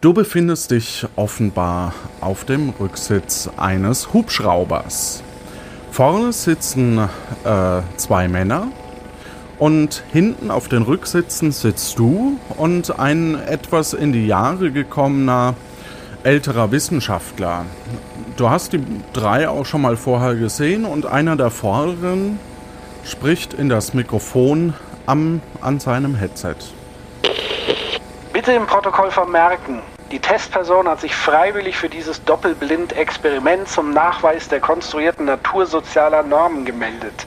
Du befindest dich offenbar auf dem Rücksitz eines Hubschraubers. Vorne sitzen äh, zwei Männer und hinten auf den Rücksitzen sitzt du und ein etwas in die Jahre gekommener älterer Wissenschaftler. Du hast die drei auch schon mal vorher gesehen und einer der Vorderen spricht in das Mikrofon am, an seinem Headset. Bitte im Protokoll vermerken, die Testperson hat sich freiwillig für dieses Doppelblind-Experiment zum Nachweis der konstruierten natursozialer Normen gemeldet.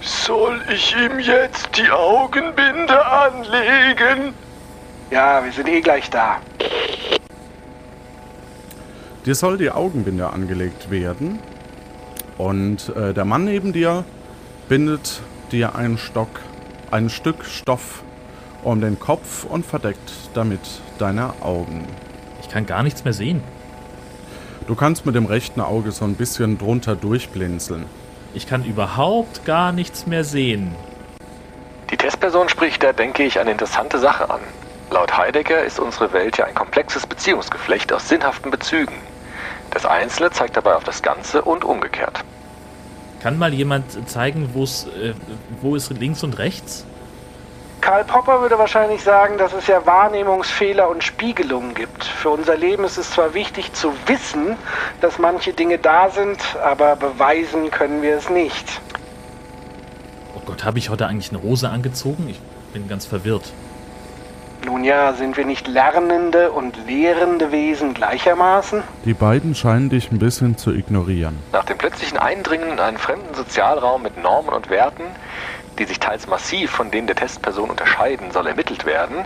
Soll ich ihm jetzt die Augenbinde anlegen? Ja, wir sind eh gleich da. Dir soll die Augenbinde angelegt werden und äh, der Mann neben dir bindet dir einen Stock, ein Stück Stoff um den Kopf und verdeckt damit deine Augen. Ich kann gar nichts mehr sehen. Du kannst mit dem rechten Auge so ein bisschen drunter durchblinzeln. Ich kann überhaupt gar nichts mehr sehen. Die Testperson spricht da, denke ich, eine interessante Sache an. Laut Heidegger ist unsere Welt ja ein komplexes Beziehungsgeflecht aus sinnhaften Bezügen. Das Einzelne zeigt dabei auf das Ganze und umgekehrt. Kann mal jemand zeigen, äh, wo ist links und rechts? Karl Popper würde wahrscheinlich sagen, dass es ja Wahrnehmungsfehler und Spiegelungen gibt. Für unser Leben ist es zwar wichtig zu wissen, dass manche Dinge da sind, aber beweisen können wir es nicht. Oh Gott, habe ich heute eigentlich eine Hose angezogen? Ich bin ganz verwirrt. Nun ja, sind wir nicht lernende und lehrende Wesen gleichermaßen? Die beiden scheinen dich ein bisschen zu ignorieren. Nach dem plötzlichen Eindringen in einen fremden Sozialraum mit Normen und Werten, die sich teils massiv von denen der Testperson unterscheiden, soll ermittelt werden,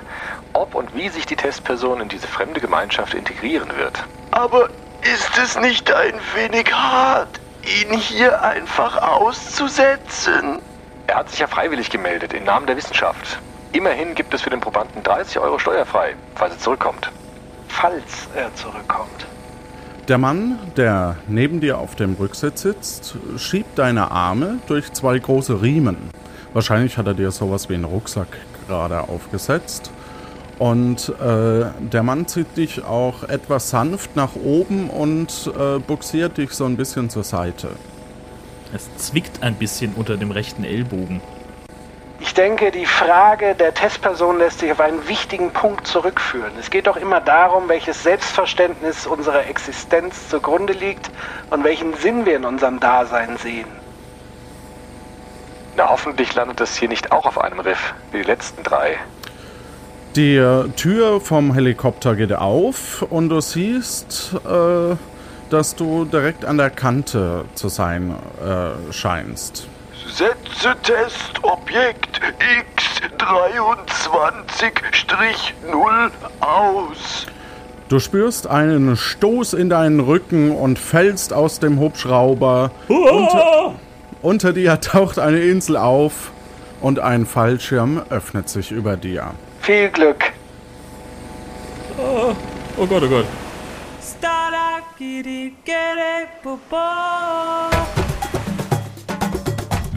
ob und wie sich die Testperson in diese fremde Gemeinschaft integrieren wird. Aber ist es nicht ein wenig hart, ihn hier einfach auszusetzen? Er hat sich ja freiwillig gemeldet im Namen der Wissenschaft. Immerhin gibt es für den Probanden 30 Euro steuerfrei, falls er zurückkommt. Falls er zurückkommt. Der Mann, der neben dir auf dem Rücksitz sitzt, schiebt deine Arme durch zwei große Riemen. Wahrscheinlich hat er dir sowas wie einen Rucksack gerade aufgesetzt. Und äh, der Mann zieht dich auch etwas sanft nach oben und äh, buxiert dich so ein bisschen zur Seite. Es zwickt ein bisschen unter dem rechten Ellbogen. Ich denke, die Frage der Testperson lässt sich auf einen wichtigen Punkt zurückführen. Es geht doch immer darum, welches Selbstverständnis unserer Existenz zugrunde liegt und welchen Sinn wir in unserem Dasein sehen. Na, hoffentlich landet es hier nicht auch auf einem Riff, wie die letzten drei. Die äh, Tür vom Helikopter geht auf und du siehst, äh, dass du direkt an der Kante zu sein äh, scheinst. Setze Testobjekt X23-0 aus. Du spürst einen Stoß in deinen Rücken und fällst aus dem Hubschrauber. Unter, unter dir taucht eine Insel auf und ein Fallschirm öffnet sich über dir. Viel Glück. Oh, oh Gott, oh Gott.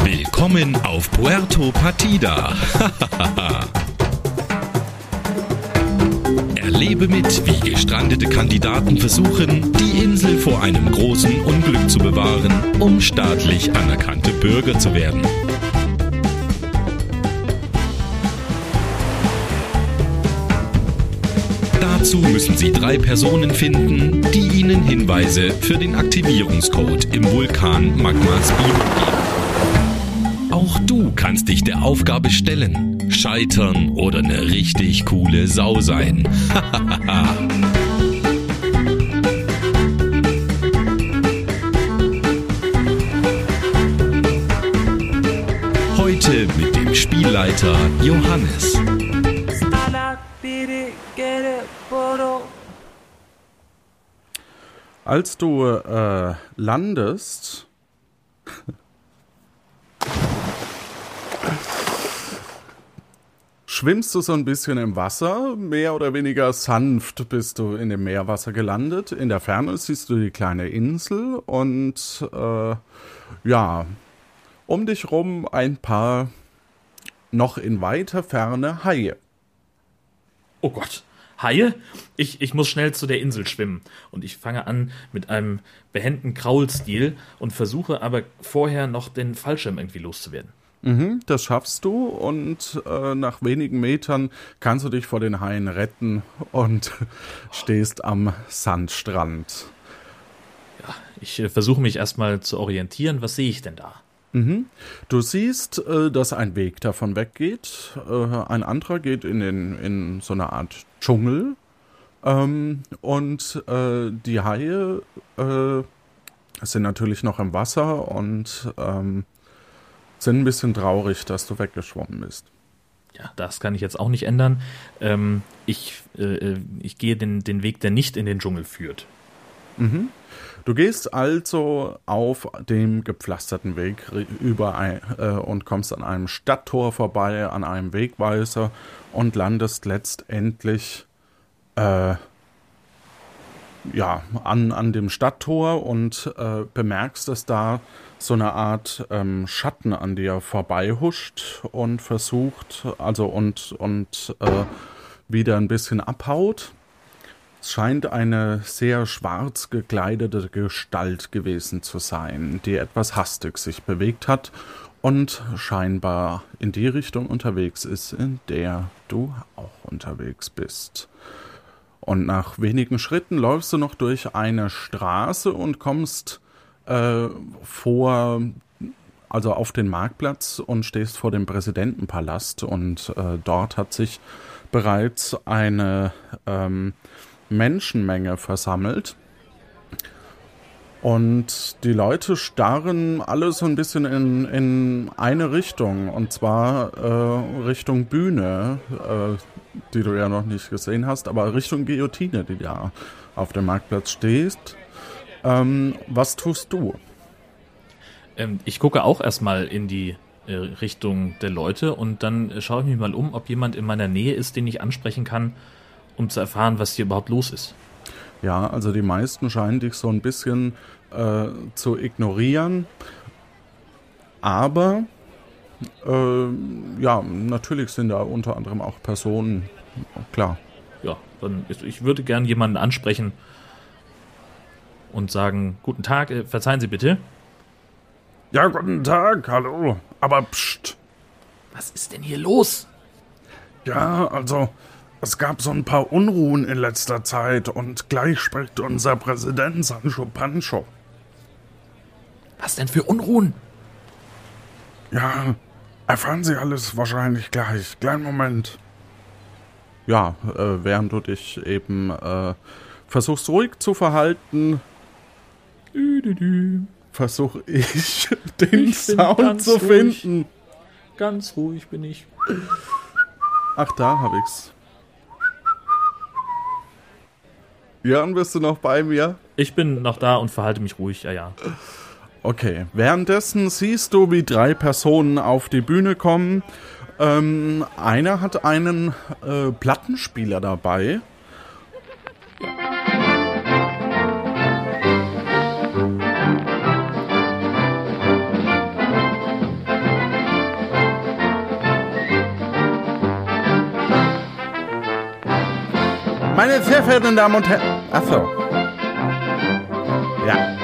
Willkommen auf Puerto Partida. Erlebe mit, wie gestrandete Kandidaten versuchen, die Insel vor einem großen Unglück zu bewahren, um staatlich anerkannte Bürger zu werden. Dazu müssen Sie drei Personen finden, die Ihnen Hinweise für den Aktivierungscode im Vulkan Magmas Bio geben. Auch du kannst dich der Aufgabe stellen, scheitern oder eine richtig coole Sau sein. Heute mit dem Spielleiter Johannes. Als du äh, landest, schwimmst du so ein bisschen im Wasser, mehr oder weniger sanft bist du in dem Meerwasser gelandet. In der Ferne siehst du die kleine Insel und äh, ja, um dich rum ein paar noch in weiter Ferne Haie. Oh Gott. Haie? Ich, ich muss schnell zu der Insel schwimmen. Und ich fange an mit einem behenden Kraulstil und versuche aber vorher noch den Fallschirm irgendwie loszuwerden. Mhm, das schaffst du und äh, nach wenigen Metern kannst du dich vor den Haien retten und stehst am Sandstrand. Ja, ich äh, versuche mich erstmal zu orientieren. Was sehe ich denn da? Mhm. Du siehst, äh, dass ein Weg davon weggeht. Äh, ein anderer geht in, den, in so eine Art Dschungel. Ähm, und äh, die Haie äh, sind natürlich noch im Wasser und ähm, sind ein bisschen traurig, dass du weggeschwommen bist. Ja, das kann ich jetzt auch nicht ändern. Ähm, ich, äh, ich gehe den, den Weg, der nicht in den Dschungel führt. Mhm. Du gehst also auf dem gepflasterten Weg über ein, äh, und kommst an einem Stadttor vorbei, an einem Wegweiser und landest letztendlich äh, ja, an, an dem Stadttor und äh, bemerkst, dass da so eine Art ähm, Schatten an dir vorbeihuscht und versucht, also und, und äh, wieder ein bisschen abhaut. Es scheint eine sehr schwarz gekleidete Gestalt gewesen zu sein, die etwas hastig sich bewegt hat und scheinbar in die Richtung unterwegs ist, in der du auch unterwegs bist. Und nach wenigen Schritten läufst du noch durch eine Straße und kommst äh, vor, also auf den Marktplatz und stehst vor dem Präsidentenpalast und äh, dort hat sich bereits eine ähm, Menschenmenge versammelt. Und die Leute starren alle so ein bisschen in, in eine Richtung, und zwar äh, Richtung Bühne, äh, die du ja noch nicht gesehen hast, aber Richtung Guillotine, die da auf dem Marktplatz stehst. Ähm, was tust du? Ähm, ich gucke auch erstmal in die äh, Richtung der Leute und dann äh, schaue ich mich mal um, ob jemand in meiner Nähe ist, den ich ansprechen kann um zu erfahren, was hier überhaupt los ist. Ja, also die meisten scheinen dich so ein bisschen äh, zu ignorieren. Aber äh, ja, natürlich sind da unter anderem auch Personen, klar. Ja, dann ich würde gern jemanden ansprechen und sagen, guten Tag, äh, verzeihen Sie bitte. Ja, guten Tag, hallo. Aber pst. Was ist denn hier los? Ja, also es gab so ein paar Unruhen in letzter Zeit und gleich spricht unser Präsident Sancho Pancho. Was denn für Unruhen? Ja, erfahren Sie alles wahrscheinlich gleich. Kleinen Moment. Ja, äh, während du dich eben äh, versuchst ruhig zu verhalten, versuche ich den ich Sound zu ruhig. finden. Ganz ruhig bin ich. Ach, da hab ich's. Jörn, bist du noch bei mir? Ich bin noch da und verhalte mich ruhig, ja, ja. Okay. Währenddessen siehst du, wie drei Personen auf die Bühne kommen. Ähm, einer hat einen äh, Plattenspieler dabei. Meine sehr verehrten Damen und Herren. Achso. Ja.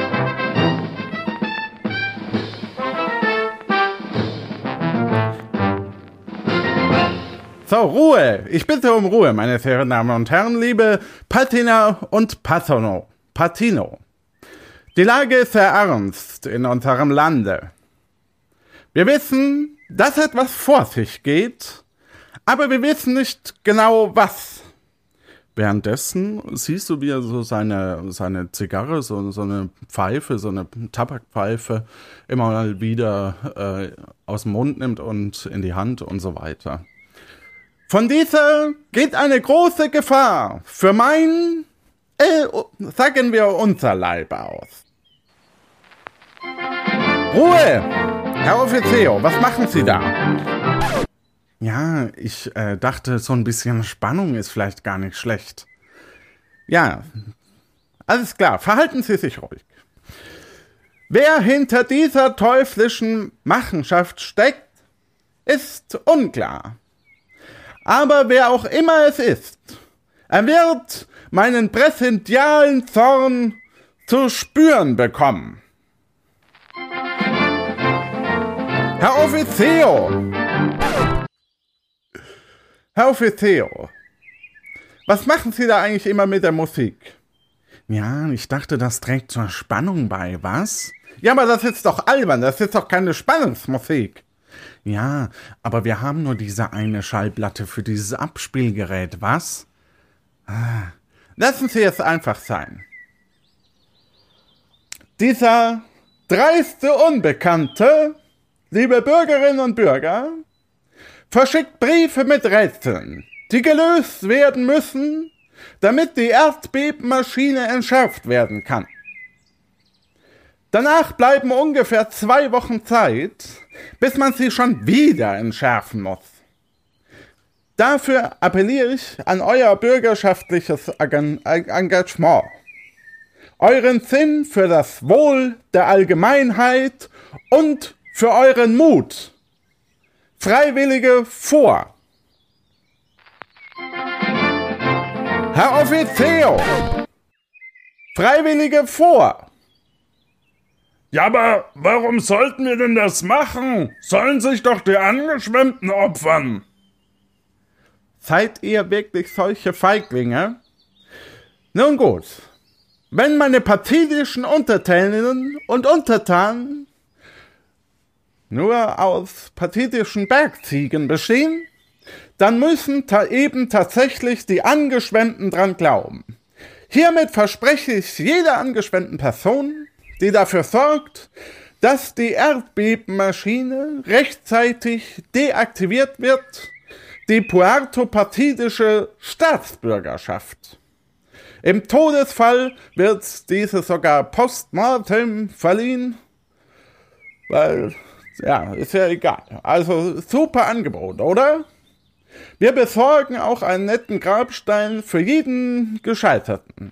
So, Ruhe. Ich bitte um Ruhe, meine sehr verehrten Damen und Herren, liebe Patina und Patino. Patino. Die Lage ist sehr ernst in unserem Lande. Wir wissen, dass etwas vor sich geht, aber wir wissen nicht genau was. Währenddessen siehst du, wie er so seine, seine Zigarre, so, so eine Pfeife, so eine Tabakpfeife immer mal wieder äh, aus dem Mund nimmt und in die Hand und so weiter. Von dieser geht eine große Gefahr für mein, äh, sagen wir unser Leib aus. Ruhe! Herr Offizier, was machen Sie da? Ja, ich äh, dachte, so ein bisschen Spannung ist vielleicht gar nicht schlecht. Ja, alles klar, verhalten Sie sich ruhig. Wer hinter dieser teuflischen Machenschaft steckt, ist unklar. Aber wer auch immer es ist, Er wird meinen präsentialen Zorn zu spüren bekommen. Herr Offizier! Herr Offizier, was machen Sie da eigentlich immer mit der Musik? Ja, ich dachte, das trägt zur Spannung bei, was? Ja, aber das ist doch albern, das ist doch keine Spannungsmusik. Ja, aber wir haben nur diese eine Schallplatte für dieses Abspielgerät, was? Ah, lassen Sie es einfach sein. Dieser dreiste Unbekannte, liebe Bürgerinnen und Bürger, verschickt Briefe mit Rätseln, die gelöst werden müssen, damit die Erdbebenmaschine entschärft werden kann. Danach bleiben ungefähr zwei Wochen Zeit, bis man sie schon wieder entschärfen muss. Dafür appelliere ich an euer bürgerschaftliches Engagement, euren Sinn für das Wohl der Allgemeinheit und für euren Mut. Freiwillige vor. Herr Offizier! Freiwillige vor! Ja, aber warum sollten wir denn das machen? Sollen sich doch die Angeschwemmten opfern. Seid ihr wirklich solche Feiglinge? Nun gut, wenn meine pathetischen Untertäninnen und Untertanen nur aus pathetischen Bergziegen bestehen, dann müssen ta eben tatsächlich die Angeschwemmten dran glauben. Hiermit verspreche ich jeder angeschwemmten Person, die dafür sorgt, dass die Erdbebenmaschine rechtzeitig deaktiviert wird, die puerto-partidische Staatsbürgerschaft. Im Todesfall wird diese sogar postmortem verliehen, weil, ja, ist ja egal. Also super Angebot, oder? Wir besorgen auch einen netten Grabstein für jeden Gescheiterten.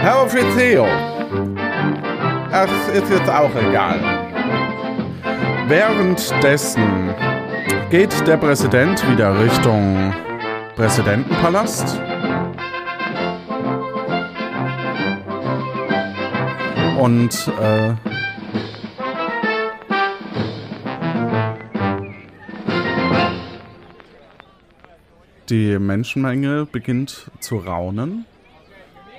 Herr Offizier, das ist jetzt auch egal. Währenddessen geht der Präsident wieder Richtung Präsidentenpalast. Und äh, die Menschenmenge beginnt zu raunen,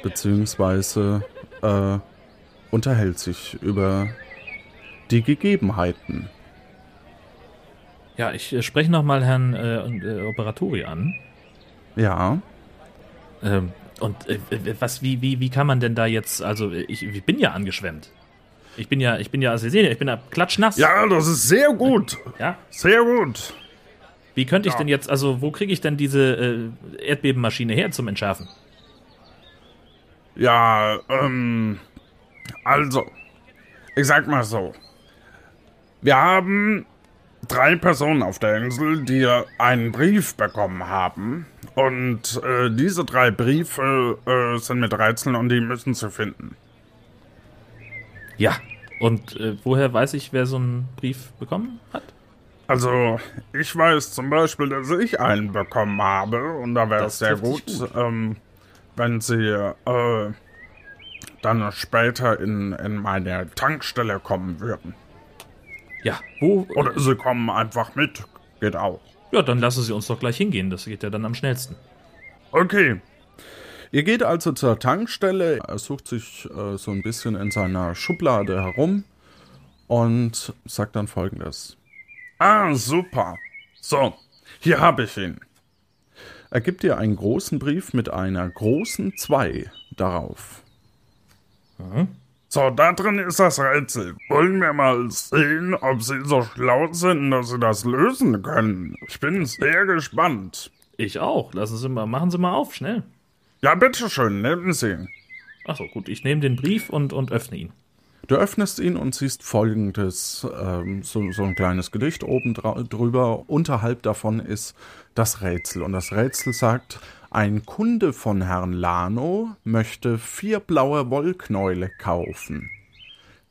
beziehungsweise äh, unterhält sich über die Gegebenheiten. Ja, ich äh, spreche nochmal Herrn äh, äh, Operatori an. Ja. Ähm, und äh, was, wie, wie, wie kann man denn da jetzt, also ich, ich bin ja angeschwemmt. Ich bin ja, ich bin ja, also Sie sehen, ich bin ja klatschnass. Ja, das ist sehr gut. Ja? Sehr gut. Wie könnte ich denn jetzt, also wo kriege ich denn diese äh, Erdbebenmaschine her zum Entschärfen? Ja, ähm, also, ich sag mal so. Wir haben drei Personen auf der Insel, die einen Brief bekommen haben. Und äh, diese drei Briefe äh, sind mit Rätseln und die müssen sie finden. Ja. Und äh, woher weiß ich, wer so einen Brief bekommen hat? Also, ich weiß zum Beispiel, dass ich einen bekommen habe und da wäre es sehr gut, gut. Ähm, wenn sie äh, dann später in, in meine Tankstelle kommen würden. Ja, wo? Oder sie kommen einfach mit. Geht auch. Ja, dann lassen Sie uns doch gleich hingehen. Das geht ja dann am schnellsten. Okay. Ihr geht also zur Tankstelle, er sucht sich äh, so ein bisschen in seiner Schublade herum und sagt dann folgendes. Ah, super. So, hier habe ich ihn. Er gibt dir einen großen Brief mit einer großen 2 darauf. So, da drin ist das Rätsel. Wollen wir mal sehen, ob Sie so schlau sind, dass Sie das lösen können? Ich bin sehr gespannt. Ich auch. Lassen Sie mal, machen Sie mal auf, schnell. Ja, bitteschön, nehmen Sie. Achso, gut, ich nehme den Brief und, und öffne ihn. Du öffnest ihn und siehst folgendes, ähm, so, so ein kleines Gedicht oben drüber. Unterhalb davon ist das Rätsel. Und das Rätsel sagt, ein Kunde von Herrn Lano möchte vier blaue Wollknäule kaufen.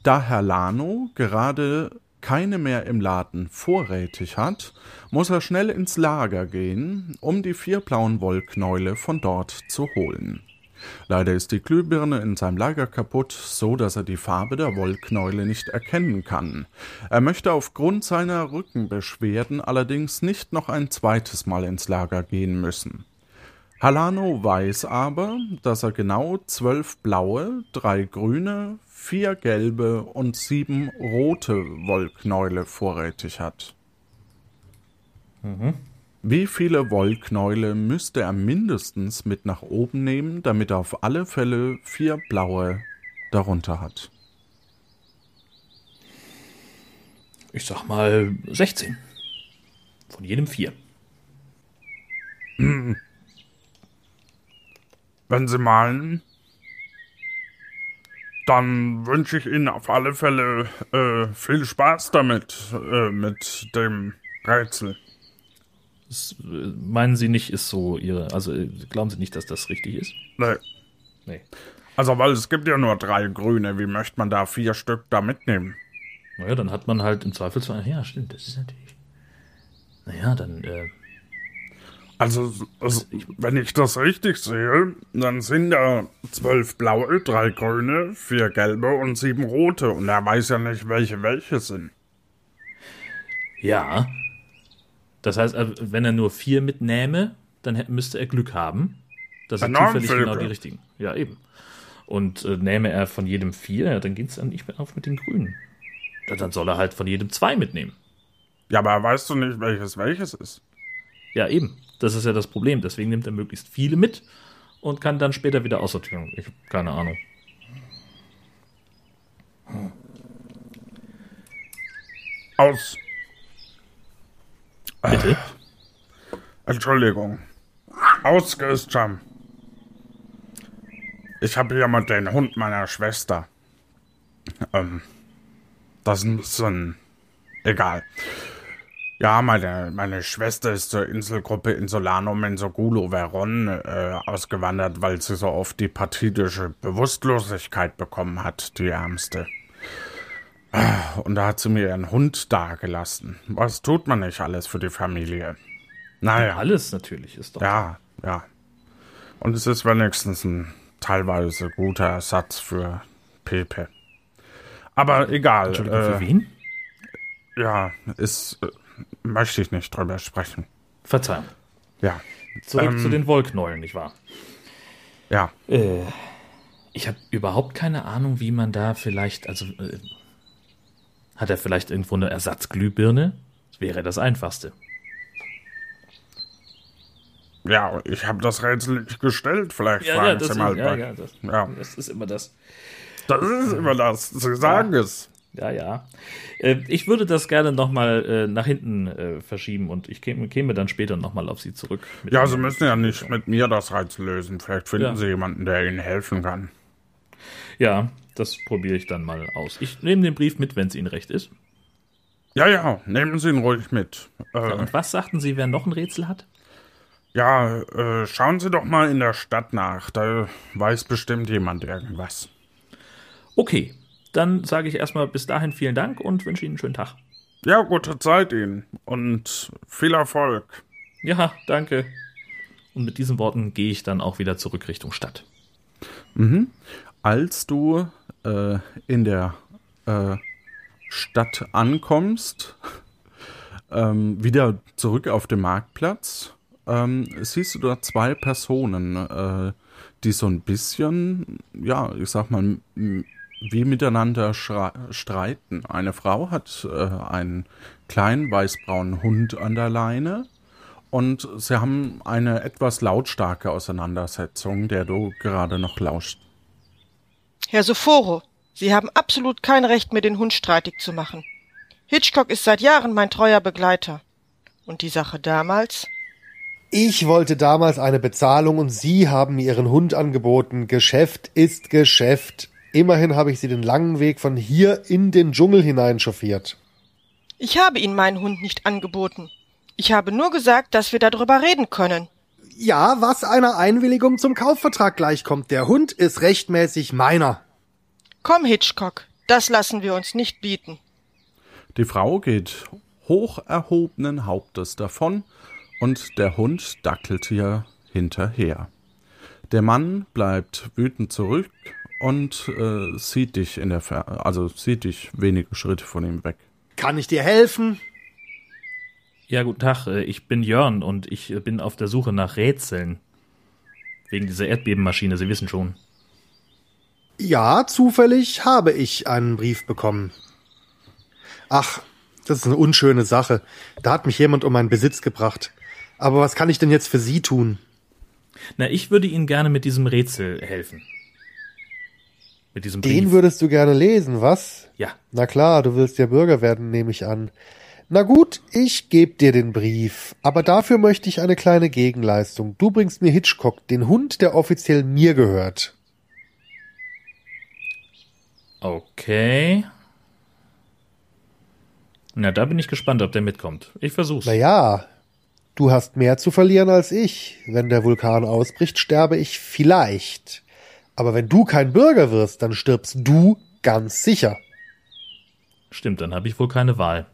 Da Herr Lano gerade keine mehr im Laden vorrätig hat, muss er schnell ins Lager gehen, um die vier blauen Wollknäule von dort zu holen. Leider ist die Glühbirne in seinem Lager kaputt, so dass er die Farbe der Wollknäule nicht erkennen kann. Er möchte aufgrund seiner Rückenbeschwerden allerdings nicht noch ein zweites Mal ins Lager gehen müssen. Halano weiß aber, dass er genau zwölf blaue, drei grüne, vier gelbe und sieben rote Wollknäule vorrätig hat. Wie viele Wollknäule müsste er mindestens mit nach oben nehmen, damit er auf alle Fälle vier blaue darunter hat? Ich sag mal 16. Von jedem vier. Wenn Sie malen, dann wünsche ich Ihnen auf alle Fälle äh, viel Spaß damit, äh, mit dem Rätsel. Das, äh, meinen Sie nicht, ist so Ihre. Also äh, glauben Sie nicht, dass das richtig ist? Nee. Nee. Also, weil es gibt ja nur drei Grüne, wie möchte man da vier Stück da mitnehmen? Naja, dann hat man halt im Zweifelsfall. Ja, stimmt, das ist natürlich. Naja, dann. Äh, Also, also, wenn ich das richtig sehe, dann sind da zwölf blaue, drei grüne, vier gelbe und sieben rote. Und er weiß ja nicht, welche welche sind. ja. Das heißt, äh, wenn er nur vier mitnähme, dann müsste er Glück haben, dass er Enorm zufällig viel genau die richtigen. Ja, eben. Und äh, nähme er von jedem vier, ja, dann geht es dann nicht mehr auf mit den Grünen. Ja, dann soll er halt von jedem zwei mitnehmen. Ja, aber weißt du nicht, welches welches ist? Ja, eben. Das ist ja das Problem. Deswegen nimmt er möglichst viele mit und kann dann später wieder aussortieren. Ich habe keine Ahnung. Aus. Bitte? Entschuldigung. Ausgeist schon. Ich habe hier mal den Hund meiner Schwester. Ähm, das ist ein bisschen egal. Ja, meine, meine Schwester ist zur Inselgruppe Insulanum Insugulo Veron äh, ausgewandert, weil sie so oft die partidische Bewusstlosigkeit bekommen hat, die Ärmste. Und da hat sie mir ihren Hund dagelassen. Was tut man nicht alles für die Familie? Naja. Alles natürlich ist doch. Ja, ja. Und es ist wenigstens ein teilweise guter Ersatz für Pepe. Aber egal. Entschuldigung, Äh, für wen? ja, ist. Äh, möchte ich nicht drüber sprechen. Verzeihung. Ja. Zurück Ähm, zu den Wollknäulen, nicht wahr? Ja. Äh, ich habe überhaupt keine Ahnung, wie man da vielleicht, also äh, hat er vielleicht irgendwo eine Ersatzglühbirne? Das wäre das Einfachste. Ja, ich habe das Rätsel nicht gestellt. Vielleicht fragen Sie mal. ja, bei- ja, das, Ja. das ist immer das. Das ist immer das. Sie sagen es. Ja, ja. Äh, ich würde das gerne nochmal äh, nach hinten äh, verschieben und ich käme, dann später nochmal auf Sie zurück. Ja, Sie müssen ja nicht mit mir das Rätsel lösen. Vielleicht finden Ja. Sie jemanden, der Ihnen helfen kann. Ja, das probiere ich dann mal aus. Ich nehme den Brief mit, wenn es Ihnen recht ist. Ja, ja, nehmen Sie ihn ruhig mit. Äh, Und was sagten Sie, wer noch ein Rätsel hat? Ja, äh, schauen Sie doch mal in der Stadt nach. Da weiß bestimmt jemand irgendwas. Okay, dann sage ich erstmal bis dahin vielen Dank und wünsche Ihnen einen schönen Tag. Ja, gute Zeit Ihnen und viel Erfolg. Ja, danke. Und mit diesen Worten gehe ich dann auch wieder zurück Richtung Stadt. Als du äh, in der äh, Stadt ankommst, ähm, wieder zurück auf dem Marktplatz, ähm, siehst du da zwei Personen, äh, die so ein bisschen, ja, ich sag mal, wie miteinander streiten. Eine Frau hat äh, einen kleinen weißbraunen Hund an der Leine und sie haben eine etwas lautstarke Auseinandersetzung, der du gerade noch lauscht. Herr Sophoro, Sie haben absolut kein Recht, mir den Hund streitig zu machen. Hitchcock ist seit Jahren mein treuer Begleiter. Und die Sache damals? Ich wollte damals eine Bezahlung und Sie haben mir Ihren Hund angeboten. Geschäft ist Geschäft. Immerhin habe ich Sie den langen Weg von hier in den Dschungel hinein chauffiert. Ich habe Ihnen meinen Hund nicht angeboten. Ich habe nur gesagt, dass wir darüber reden können. Ja, was einer Einwilligung zum Kaufvertrag gleichkommt. Der Hund ist rechtmäßig meiner. Komm, Hitchcock, das lassen wir uns nicht bieten. Die Frau geht hoch erhobenen Hauptes davon und der Hund dackelt ihr hinterher. Der Mann bleibt wütend zurück und äh, sieht dich in der Fer also sieht dich wenige Schritte von ihm weg. Kann ich dir helfen? Ja, guten Tag, äh, ich bin Jörn und ich äh, bin auf der Suche nach Rätseln. Wegen dieser Erdbebenmaschine, Sie wissen schon. Ja, zufällig habe ich einen Brief bekommen. Ach, das ist eine unschöne Sache. Da hat mich jemand um meinen Besitz gebracht. Aber was kann ich denn jetzt für Sie tun? Na, ich würde Ihnen gerne mit diesem Rätsel helfen. Mit diesem Brief. Den würdest du gerne lesen, was? Ja. Na klar, du willst ja Bürger werden, nehme ich an. Na gut, ich geb dir den Brief, aber dafür möchte ich eine kleine Gegenleistung. Du bringst mir Hitchcock, den Hund, der offiziell mir gehört. Okay. Na, da bin ich gespannt, ob der mitkommt. Ich versuch's. Na ja, du hast mehr zu verlieren als ich. Wenn der Vulkan ausbricht, sterbe ich vielleicht. Aber wenn du kein Bürger wirst, dann stirbst du ganz sicher. Stimmt, dann habe ich wohl keine Wahl.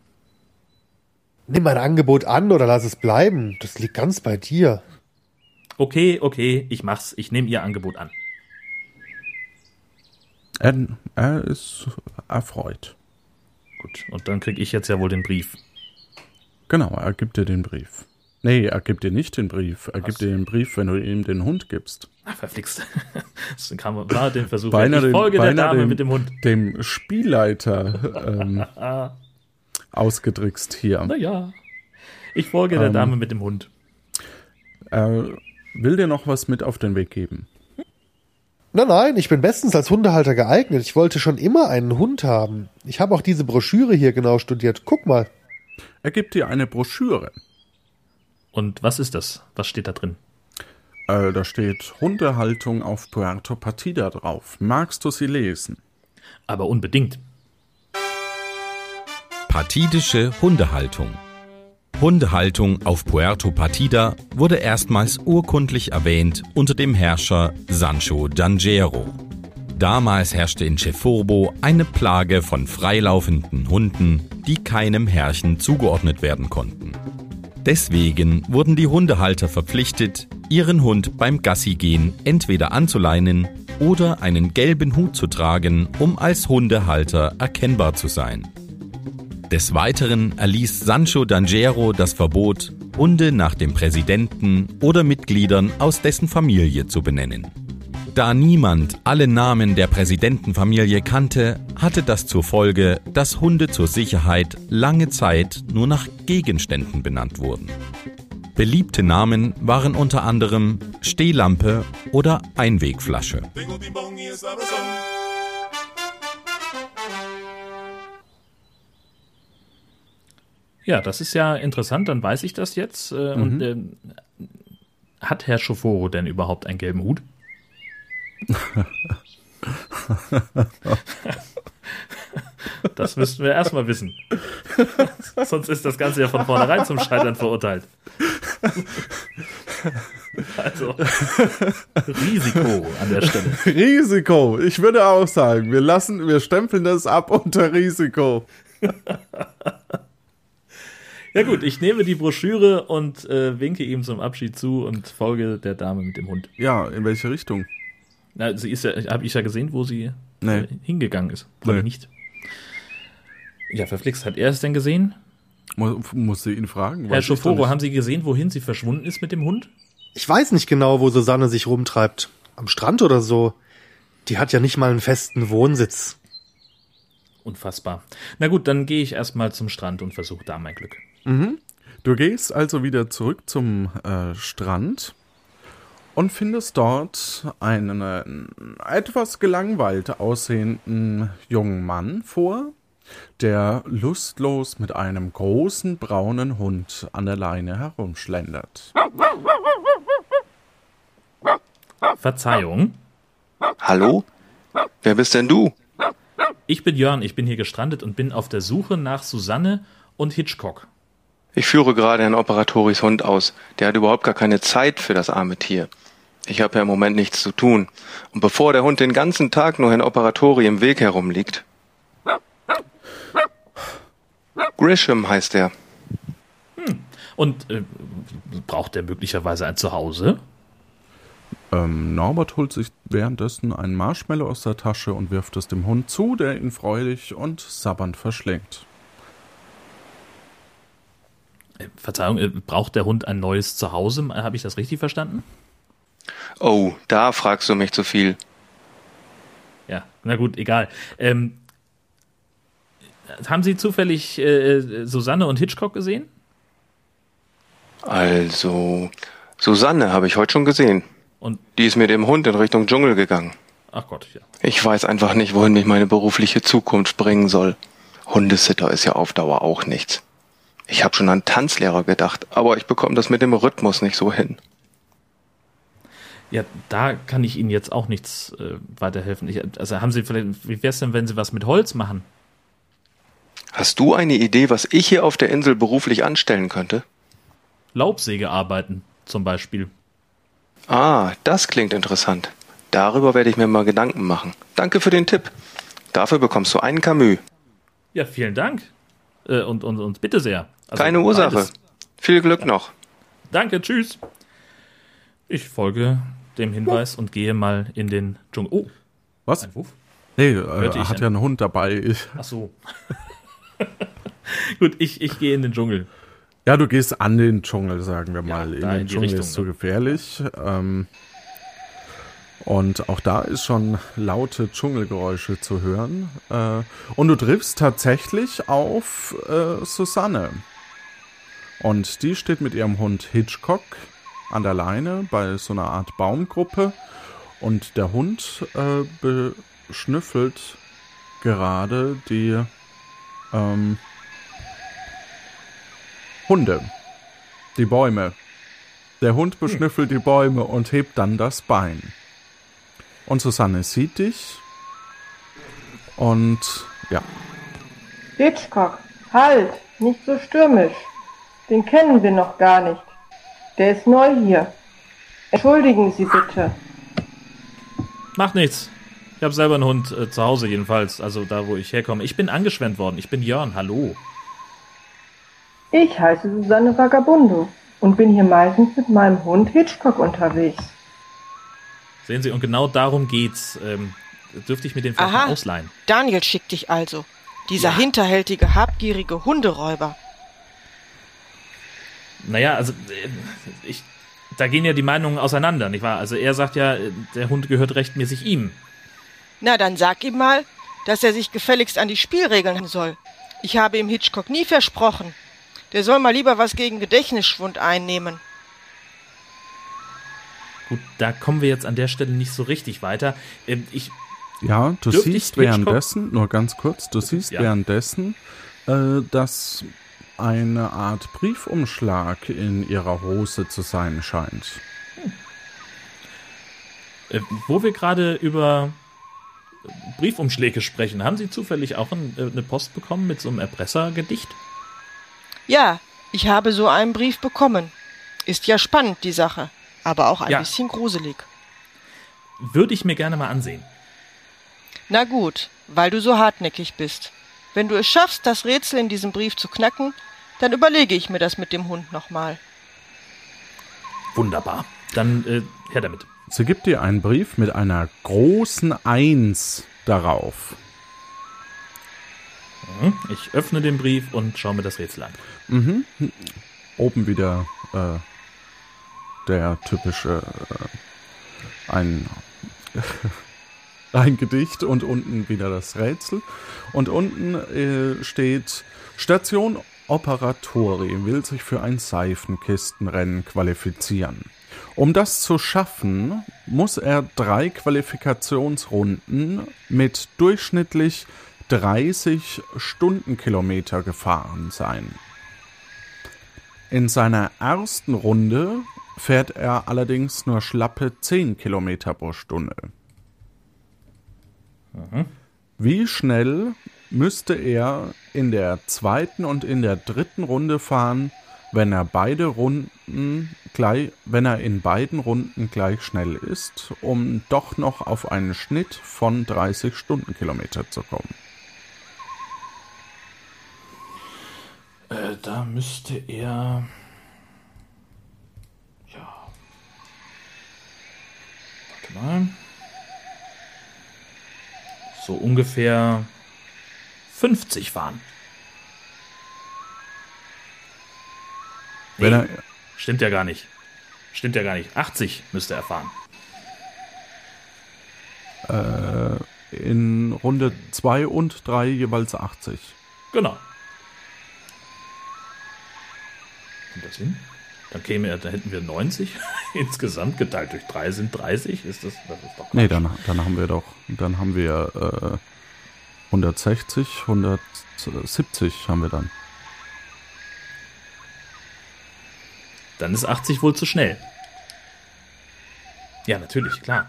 Nimm mein Angebot an oder lass es bleiben. Das liegt ganz bei dir. Okay, okay, ich mach's. Ich nehme Ihr Angebot an. Er, er ist erfreut. Gut, und dann krieg ich jetzt ja wohl den Brief. Genau, er gibt dir den Brief. Nee, er gibt dir nicht den Brief. Er gibt dir den Brief, wenn du ihm den Hund gibst. Ach, verflixt. Das kam, war den Versuch. Beinahe ich folge dem, der Dame dem, mit dem Hund. Dem Spielleiter ähm, ausgedrückst hier. Naja. Ich folge der Ähm. Dame mit dem Hund. Er will dir noch was mit auf den Weg geben. Nein, nein, ich bin bestens als Hundehalter geeignet. Ich wollte schon immer einen Hund haben. Ich habe auch diese Broschüre hier genau studiert. Guck mal. Er gibt dir eine Broschüre. Und was ist das? Was steht da drin? Äh, da steht Hundehaltung auf Puerto Partida drauf. Magst du sie lesen? Aber unbedingt. Partidische Hundehaltung. Hundehaltung auf Puerto Partida wurde erstmals urkundlich erwähnt unter dem Herrscher Sancho D'Angero. Damals herrschte in Ceforbo eine Plage von freilaufenden Hunden, die keinem Herrchen zugeordnet werden konnten. Deswegen wurden die Hundehalter verpflichtet, ihren Hund beim Gassigehen entweder anzuleinen oder einen gelben Hut zu tragen, um als Hundehalter erkennbar zu sein. Des Weiteren erließ Sancho D'Angero das Verbot, Hunde nach dem Präsidenten oder Mitgliedern aus dessen Familie zu benennen. Da niemand alle Namen der Präsidentenfamilie kannte, hatte das zur Folge, dass Hunde zur Sicherheit lange Zeit nur nach Gegenständen benannt wurden. Beliebte Namen waren unter anderem Stehlampe oder Einwegflasche. Ja, das ist ja interessant, dann weiß ich das jetzt. Äh, Und ähm, hat Herr Schoforo denn überhaupt einen gelben Hut? Das müssten wir erstmal wissen. Sonst ist das Ganze ja von vornherein zum Scheitern verurteilt. Also, Risiko an der Stelle. Risiko. Ich würde auch sagen, wir lassen, wir stempeln das ab unter Risiko. Ja gut, ich nehme die Broschüre und äh, winke ihm zum Abschied zu und folge der Dame mit dem Hund. Ja, in welche Richtung? Na, sie ist ja, habe ich ja gesehen, wo sie Nee. äh, hingegangen ist. Oder Nee. nicht? Ja, verflixt, hat er es denn gesehen? Mu muss sie ihn fragen? Herr Schoforo, haben Sie gesehen, wohin sie verschwunden ist mit dem Hund? Ich weiß nicht genau, wo Susanne sich rumtreibt. Am Strand oder so. Die hat ja nicht mal einen festen Wohnsitz. Unfassbar. Na gut, dann gehe ich erstmal zum Strand und versuche da mein Glück. Du gehst also wieder zurück zum äh, Strand und findest dort einen äh, etwas gelangweilt aussehenden jungen Mann vor, der lustlos mit einem großen braunen Hund an der Leine herumschlendert. Verzeihung. Hallo? Wer bist denn du? Ich bin Jörn, ich bin hier gestrandet und bin auf der Suche nach Susanne und Hitchcock. Ich führe gerade Herrn Operatoris Hund aus. Der hat überhaupt gar keine Zeit für das arme Tier. Ich habe ja im Moment nichts zu tun. Und bevor der Hund den ganzen Tag nur Herrn Operatori im Weg herumliegt, Grisham heißt er. Und äh, braucht er möglicherweise ein Zuhause? Ähm, Norbert holt sich währenddessen ein Marshmallow aus der Tasche und wirft es dem Hund zu, der ihn freudig und sabbernd verschlingt. Äh, Verzeihung, äh, braucht der Hund ein neues Zuhause? Habe ich das richtig verstanden? Oh, da fragst du mich zu viel. Ja, na gut, egal. Ähm, haben Sie zufällig äh, Susanne und Hitchcock gesehen? Also, Susanne habe ich heute schon gesehen. Und Die ist mit dem Hund in Richtung Dschungel gegangen. ach Gott, ja. Ich weiß einfach nicht, wohin mich meine berufliche Zukunft bringen soll. Hundesitter ist ja auf Dauer auch nichts. Ich habe schon an Tanzlehrer gedacht, aber ich bekomme das mit dem Rhythmus nicht so hin. Ja, da kann ich Ihnen jetzt auch nichts äh, weiterhelfen. Ich, also haben Sie vielleicht, wie wäre es denn, wenn Sie was mit Holz machen? Hast du eine Idee, was ich hier auf der Insel beruflich anstellen könnte? Laubsäge arbeiten zum Beispiel. Ah, das klingt interessant. Darüber werde ich mir mal Gedanken machen. Danke für den Tipp. Dafür bekommst du einen Camus. Ja, vielen Dank. Äh, und, und, und bitte sehr. Also Keine Ursache. beides. Viel Glück noch. Danke, tschüss. Ich folge dem Hinweis und gehe mal in den Dschungel. Oh, Was? ein Wurf? Nee, äh, er hat ein- ja einen Hund dabei. Ich, Ach so. Gut, ich, ich gehe in den Dschungel. ja, du gehst an den Dschungel, sagen wir Ja, mal. in da den in Dschungel Richtung, ist zu ne? gefährlich. Ähm, und auch da ist schon laute Dschungelgeräusche zu hören. Äh, und du triffst tatsächlich auf äh, Susanne. Und die steht mit ihrem Hund Hitchcock an der Leine bei so einer Art Baumgruppe. Und der Hund äh, beschnüffelt gerade die ähm, Hunde. Die Bäume. Der Hund beschnüffelt die Bäume und hebt dann das Bein. Und Susanne sieht dich. Und ja, Hitchcock, halt, nicht so stürmisch. Den kennen wir noch gar nicht. Der ist neu hier. Entschuldigen Sie bitte. Macht nichts. Ich habe selber einen Hund äh, zu Hause jedenfalls, also da, wo ich herkomme. Ich bin angeschwemmt worden. Ich bin Jörn. Hallo. Ich heiße Susanne Vagabundo und bin hier meistens mit meinem Hund Hitchcock unterwegs. Sehen Sie, und genau darum geht's. Ähm, dürfte ich mir den vielleicht Aha. ausleihen? Daniel schickt dich also. Dieser hinterhältige, habgierige Hunderäuber. Naja, also äh, ich, da gehen ja die Meinungen auseinander, nicht wahr? Also er sagt ja, der Hund gehört rechtmäßig ihm. Na, dann sag ihm mal, dass er sich gefälligst an die Spielregeln halten soll. Ich habe ihm Hitchcock nie versprochen. Der soll mal lieber was gegen Gedächtnisschwund einnehmen. Gut, da kommen wir jetzt an der Stelle nicht so richtig weiter. Ähm, ich, ja, du siehst Hitchcock- währenddessen, nur ganz kurz, du siehst Ja. währenddessen, äh, dass eine Art Briefumschlag in ihrer Hose zu sein scheint. äh, wo wir gerade über Briefumschläge sprechen, haben Sie zufällig auch ein, äh, eine Post bekommen mit so einem Erpressergedicht? Ja, ich habe so einen Brief bekommen. Ist ja spannend, die Sache. Aber auch ein Ja. bisschen gruselig. Würde ich mir gerne mal ansehen. Na gut, weil du so hartnäckig bist. Wenn du es schaffst, das Rätsel in diesem Brief zu knacken, dann überlege ich mir das mit dem Hund nochmal. Wunderbar. Dann äh, her damit. Sie gibt dir einen Brief mit einer großen Eins darauf. Mhm. Ich öffne den Brief und schaue mir das Rätsel an. Mhm. Oben wieder äh, der typische äh, ein, ein Gedicht und unten wieder das Rätsel. Und unten äh, steht Station Operatori will sich für ein Seifenkistenrennen qualifizieren. Um das zu schaffen, muss er drei Qualifikationsrunden mit durchschnittlich 30 Stundenkilometer gefahren sein. In seiner ersten Runde fährt er allerdings nur schlappe 10 Kilometer pro Stunde. Wie schnell müsste er in der zweiten und in der dritten Runde fahren, wenn er beide Runden gleich, wenn er in beiden Runden gleich schnell ist, um doch noch auf einen Schnitt von 30 Stundenkilometer zu kommen? da müsste er. Ja. Warte mal. So ungefähr 50 fahren. Wenn er, Stimmt ja gar nicht. Stimmt ja gar nicht. 80 müsste er fahren. äh, in Runde 2 und 3 jeweils 80. Genau. Kommt das hin? Dann käme er, da hätten wir 90 insgesamt geteilt durch 3 sind 30. Ist das, das ist doch Nee, Quatsch. dann, dann haben wir doch, dann haben wir äh, 160, 170 haben wir dann. Dann ist 80 wohl zu schnell. Ja, natürlich, klar.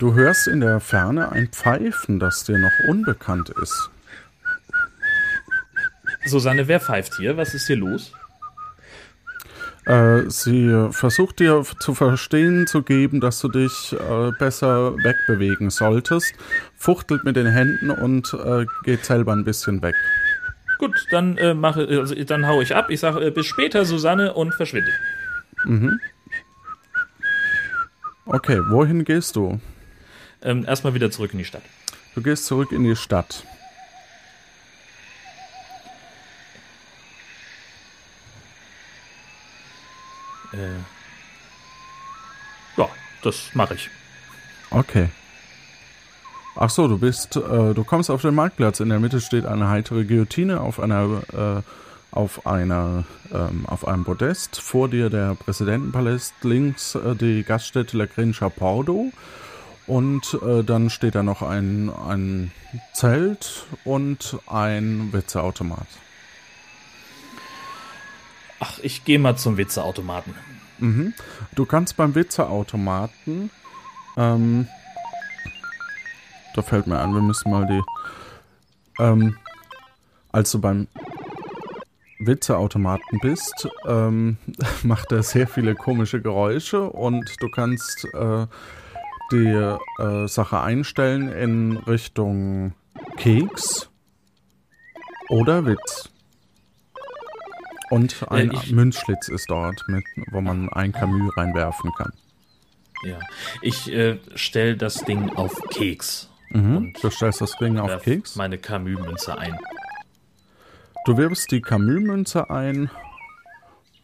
Du hörst in der Ferne ein Pfeifen, das dir noch unbekannt ist. Susanne, wer pfeift hier? Was ist hier los? Äh, sie versucht dir zu verstehen zu geben, dass du dich äh, besser wegbewegen solltest, fuchtelt mit den Händen und äh, geht selber ein bisschen weg. Gut, dann äh, mache, also, dann hau ich ab. Ich sage äh, bis später, Susanne, und verschwinde. Mhm. Okay, wohin gehst du? Ähm, erstmal wieder zurück in die Stadt. Du gehst zurück in die Stadt. Äh, ja, das mache ich. Okay. Ach so, du bist, äh, du kommst auf den Marktplatz. In der Mitte steht eine heitere Guillotine auf einer, äh, auf einer, ähm, auf einem Podest. Vor dir der Präsidentenpalast, links äh, die Gaststätte La Grincha Pordo. Und äh, dann steht da noch ein, ein Zelt und ein Witzeautomat. Ach, ich gehe mal zum Witzeautomaten. Mhm. Du kannst beim Witzeautomaten, ähm, da fällt mir an, wir müssen mal die, ähm, als du beim Witzeautomaten bist, ähm, macht er sehr viele komische Geräusche und du kannst äh, die äh, Sache einstellen in Richtung Keks oder Witz. Und ein Äh, ich- Münzschlitz ist dort, mit, wo man ein Camus reinwerfen kann. Ja, ich äh, stelle das Ding auf Keks. Mhm. Du stellst das Ding auf Keks. meine Camus-Münze ein. Du wirbst die Camus-Münze ein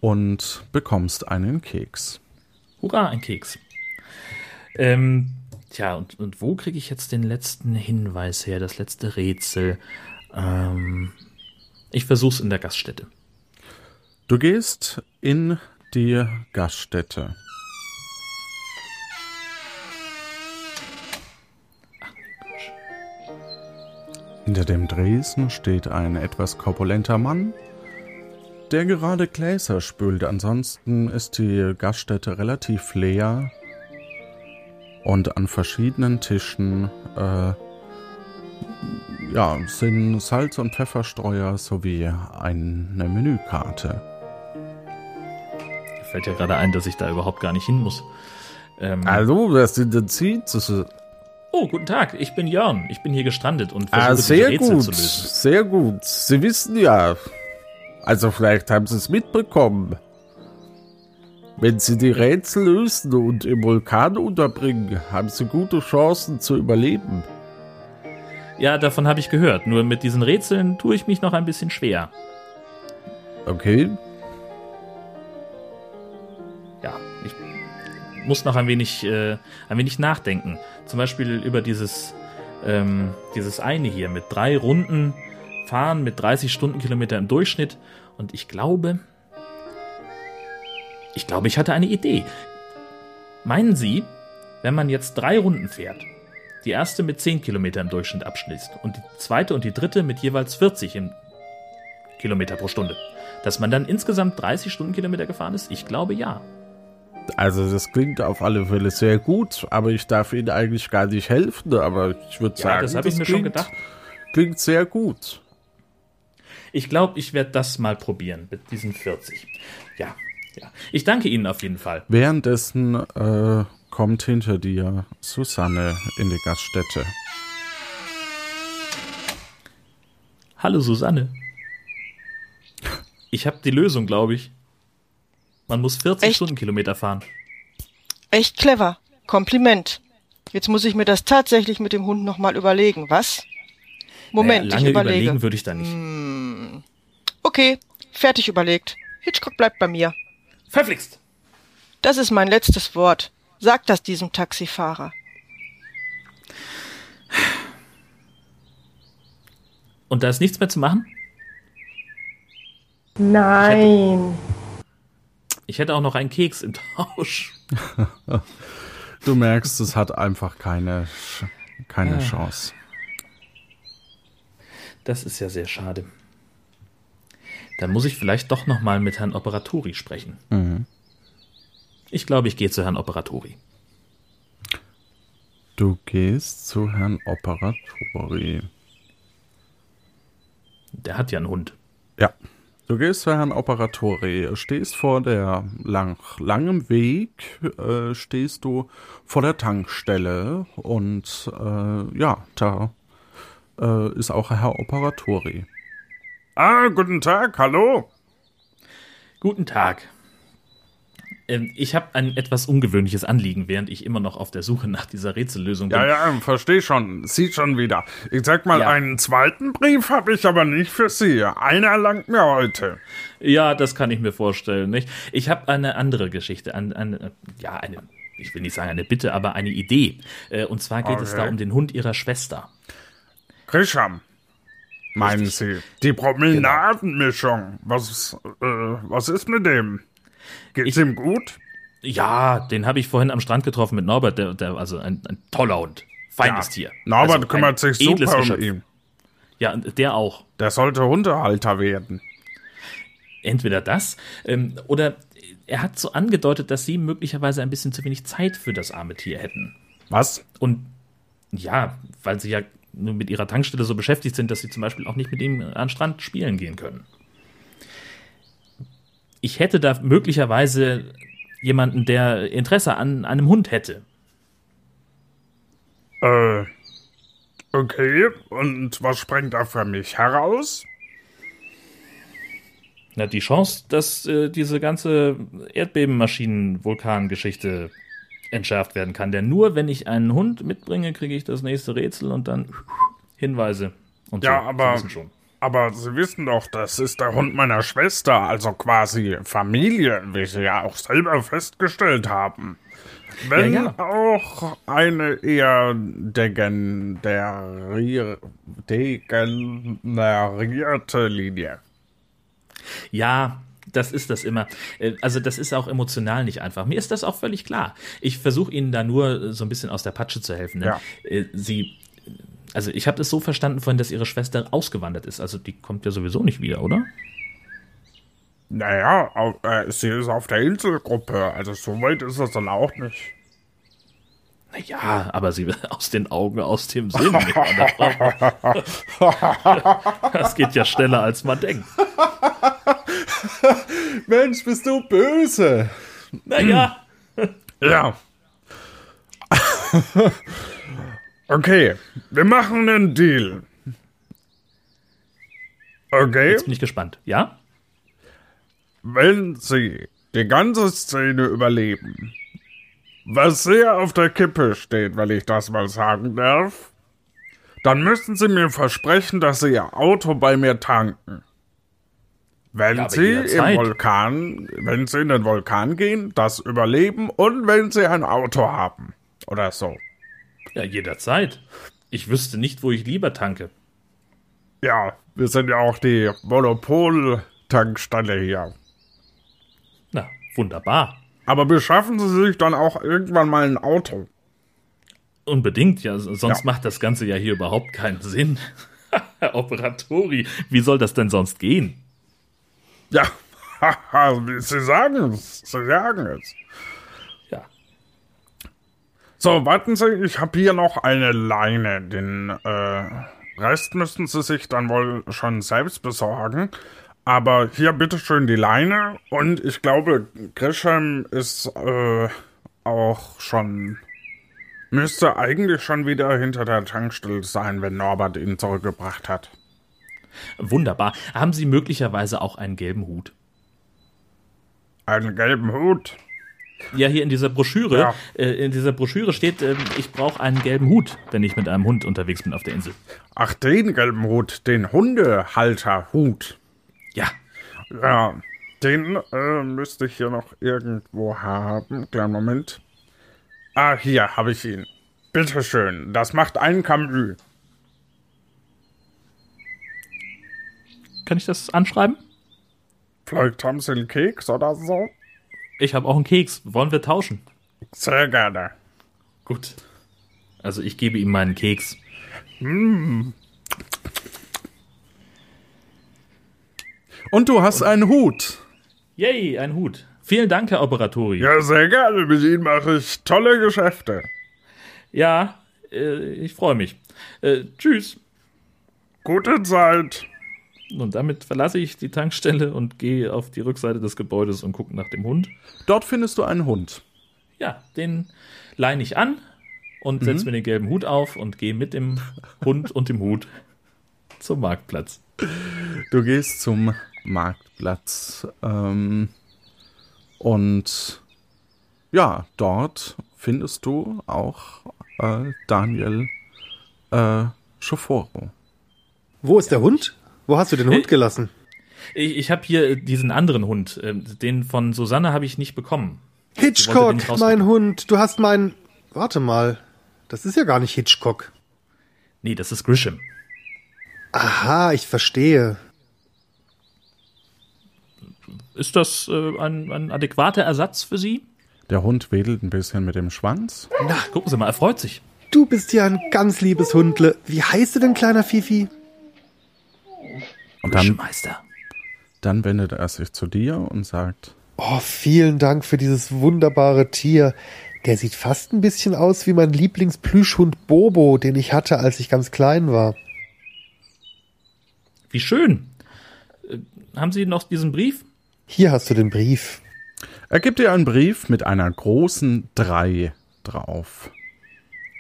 und bekommst einen Keks. Hurra, ein Keks. Ähm, tja, und, und wo kriege ich jetzt den letzten Hinweis her, das letzte Rätsel? Ähm, ich versuch's in der Gaststätte. Du gehst in die Gaststätte. Hinter dem Dresen steht ein etwas korpulenter Mann, der gerade Gläser spült. Ansonsten ist die Gaststätte relativ leer und an verschiedenen Tischen äh, ja, sind Salz- und Pfefferstreuer sowie eine Menükarte. Fällt ja gerade ein, dass ich da überhaupt gar nicht hin muss. Ähm, Hallo, wer sind denn ist, oh, guten Tag, ich bin Jörn. Ich bin hier gestrandet und ah, versuche sehr diese Rätsel gut, zu lösen. sehr gut. Sie wissen ja, also vielleicht haben Sie es mitbekommen. Wenn Sie die Rätsel lösen und im Vulkan unterbringen, haben Sie gute Chancen zu überleben. Ja, davon habe ich gehört. Nur mit diesen Rätseln tue ich mich noch ein bisschen schwer. Okay? Muss noch ein wenig, äh, ein wenig nachdenken. Zum Beispiel über dieses, ähm, dieses eine hier mit drei Runden fahren mit 30 Stundenkilometer im Durchschnitt. Und ich glaube, ich glaube, ich hatte eine Idee. Meinen Sie, wenn man jetzt drei Runden fährt, die erste mit 10 Kilometer im Durchschnitt abschließt und die zweite und die dritte mit jeweils 40 im Kilometer pro Stunde, dass man dann insgesamt 30 Stundenkilometer gefahren ist? Ich glaube ja. Also das klingt auf alle Fälle sehr gut, aber ich darf Ihnen eigentlich gar nicht helfen, aber ich würde Ja, sagen, das habe ich mir klingt, schon gedacht. Klingt sehr gut. Ich glaube, ich werde das mal probieren mit diesen 40. Ja, ja. Ich danke Ihnen auf jeden Fall. Währenddessen äh, kommt hinter dir Susanne in die Gaststätte. Hallo Susanne. Ich habe die Lösung, glaube ich. Man muss 40 Echt? Stundenkilometer fahren. Echt clever. Kompliment. Jetzt muss ich mir das tatsächlich mit dem Hund nochmal überlegen, was? Moment, naja, lange ich überlege. überlegen würde ich da nicht. Hm. Okay, fertig überlegt. Hitchcock bleibt bei mir. Verflixt! Das ist mein letztes Wort. Sag das diesem Taxifahrer. Und da ist nichts mehr zu machen? Nein. Ich hätte auch noch einen Keks im Tausch. Du merkst, es hat einfach keine, keine Ah. Chance. Das ist ja sehr schade. Dann muss ich vielleicht doch noch mal mit Herrn Operatori sprechen. Mhm. Ich glaube, ich gehe zu Herrn Operatori. Du gehst zu Herrn Operatori. Der hat ja einen Hund. Ja. Du gehst zu Herrn Operatori, stehst vor der lang, langem Weg, äh, stehst du vor der Tankstelle und äh, ja, da äh, ist auch Herr Operatori. Ah, guten Tag, hallo. Guten Tag. Ähm, ich habe ein etwas ungewöhnliches Anliegen, während ich immer noch auf der Suche nach dieser Rätsellösung bin. Ja, ja, versteh schon. Sieht schon wieder. Ich sag mal, Ja. einen zweiten Brief habe ich aber nicht für Sie. Einer langt mir heute. Ja, das kann ich mir vorstellen. Nicht? Ich habe eine andere Geschichte, ein, eine, ja, eine, ich will nicht sagen eine Bitte, aber eine Idee. Äh, Und zwar geht es Okay. da um den Hund ihrer Schwester. Grisham, meinen Sie. Die Promenadenmischung. Was, äh, was ist mit dem? Geht's Ich- ihm gut? Ja, den habe ich vorhin am Strand getroffen mit Norbert, der, der also ein, ein toller Hund, feines Ja. Tier. Norbert also kümmert sich super um ihn. Ja, der auch. Der sollte Hundehalter werden. Entweder das ähm, oder er hat so angedeutet, dass sie möglicherweise ein bisschen zu wenig Zeit für das arme Tier hätten. Was? Und ja, weil sie ja nur mit ihrer Tankstelle so beschäftigt sind, dass sie zum Beispiel auch nicht mit ihm an den Strand spielen gehen können. Ich hätte da möglicherweise jemanden, der Interesse an einem Hund hätte. Äh, okay. Und was springt da für mich heraus? Na, die Chance, dass äh, diese ganze Erdbebenmaschinen-Vulkan-Geschichte entschärft werden kann. Denn nur wenn ich einen Hund mitbringe, kriege ich das nächste Rätsel und dann Hinweise. Und Ja, so. aber- Sie wissen schon. Aber Sie wissen doch, das ist der Hund meiner Schwester, also quasi Familie, wie Sie ja auch selber festgestellt haben. Wenn Ja, ja. auch eine eher degenerier degenerierte Linie. Ja, das ist das immer. Äh, Also das ist auch emotional nicht einfach. Mir ist das auch völlig klar. Ich versuche Ihnen da nur so ein bisschen aus der Patsche zu helfen. Ne? Ja. Äh, Sie, also ich habe das so verstanden vorhin, dass Ihre Schwester ausgewandert ist. Also die kommt ja sowieso nicht wieder, oder? Naja, au- äh, sie ist auf der Inselgruppe, also so weit ist es dann auch nicht. Naja, aber sie aus den Augen, aus dem Sinn. das geht ja schneller, als man denkt. Mensch, bist du böse? Naja, Ja. okay, wir machen einen Deal. Okay, jetzt bin ich gespannt. Ja? wenn Sie die ganze Szene überleben, was sehr auf der Kippe steht, wenn ich das mal sagen darf, dann müssen Sie mir versprechen, dass Sie Ihr Auto bei mir tanken. Wenn Ja, Sie im. Vulkan, wenn Sie in den Vulkan gehen, das überleben und wenn Sie ein Auto haben. Oder so. Ja, jederzeit. Ich wüsste nicht, wo ich lieber tanke. Ja, wir sind ja auch die Monopol-Tankstelle hier. Na, wunderbar. Aber beschaffen Sie sich dann auch irgendwann mal ein Auto. Unbedingt, ja. Sonst Ja. macht das Ganze ja hier überhaupt keinen Sinn. Herr Operatori, wie soll das denn sonst gehen? Ja, Sie sagen es. Sie sagen es. So, warten Sie, ich habe hier noch eine Leine. Den äh, Rest müssten Sie sich dann wohl schon selbst besorgen. Aber hier bitteschön die Leine. Und ich glaube, Grisham ist äh, auch schon. Müsste eigentlich schon wieder hinter der Tankstelle sein, wenn Norbert ihn zurückgebracht hat. Wunderbar. Haben Sie möglicherweise auch einen gelben Hut? Einen gelben Hut. Ja, hier in dieser Broschüre, Ja. äh, in dieser Broschüre steht, ähm, ich brauche einen gelben Hut, wenn ich mit einem Hund unterwegs bin auf der Insel. Ach, den gelben Hut, den Hundehalterhut. Ja, Ja, den äh, müsste ich hier noch irgendwo haben. Kleinen Moment. Ah, hier habe ich ihn. Bitteschön, das macht ein Camus. kann ich das anschreiben? Vielleicht haben Sie einen Keks oder so? Ich habe auch einen Keks. Wollen wir tauschen? Sehr gerne. Gut. Also ich gebe ihm meinen Keks. Und du hast einen Hut. Yay, ein Hut. Vielen Dank, Herr Operatori. Ja, sehr gerne. Mit Ihnen mache ich tolle Geschäfte. Ja, äh, ich freue mich. Äh, tschüss. Gute Zeit. Und damit verlasse ich die Tankstelle und gehe auf die Rückseite des Gebäudes und gucke nach dem Hund. Dort findest du einen Hund. Ja, den leine ich an und setze mir den gelben Hut auf und gehe mit dem Hund und dem Hut zum Marktplatz. Du gehst zum Marktplatz ähm, und ja, dort findest du auch äh, Daniel äh, Schoforo. Wo ist der Hund? Wo hast du den Hund Äh, gelassen? Ich, ich habe hier diesen anderen Hund. äh, Den von Susanne habe ich nicht bekommen. Hitchcock, nicht mein Hund. Du hast mein. Warte mal. Das ist ja gar nicht Hitchcock. Nee, das ist Grisham. Aha, ich verstehe. Ist das äh, ein, ein adäquater Ersatz für Sie? Der Hund wedelt ein bisschen mit dem Schwanz. Gucken Sie mal, er freut sich. Du bist ja ein ganz liebes Hundle. Wie heißt du denn, kleiner Fifi? Und dann, dann wendet er sich zu dir und sagt, Oh, vielen Dank für dieses wunderbare Tier. Der sieht fast ein bisschen aus wie mein Lieblingsplüschhund Bobo, den ich hatte, als ich ganz klein war. Wie schön. Äh, haben Sie noch diesen Brief? Hier hast du den Brief. er gibt dir einen Brief mit einer großen 3 drauf.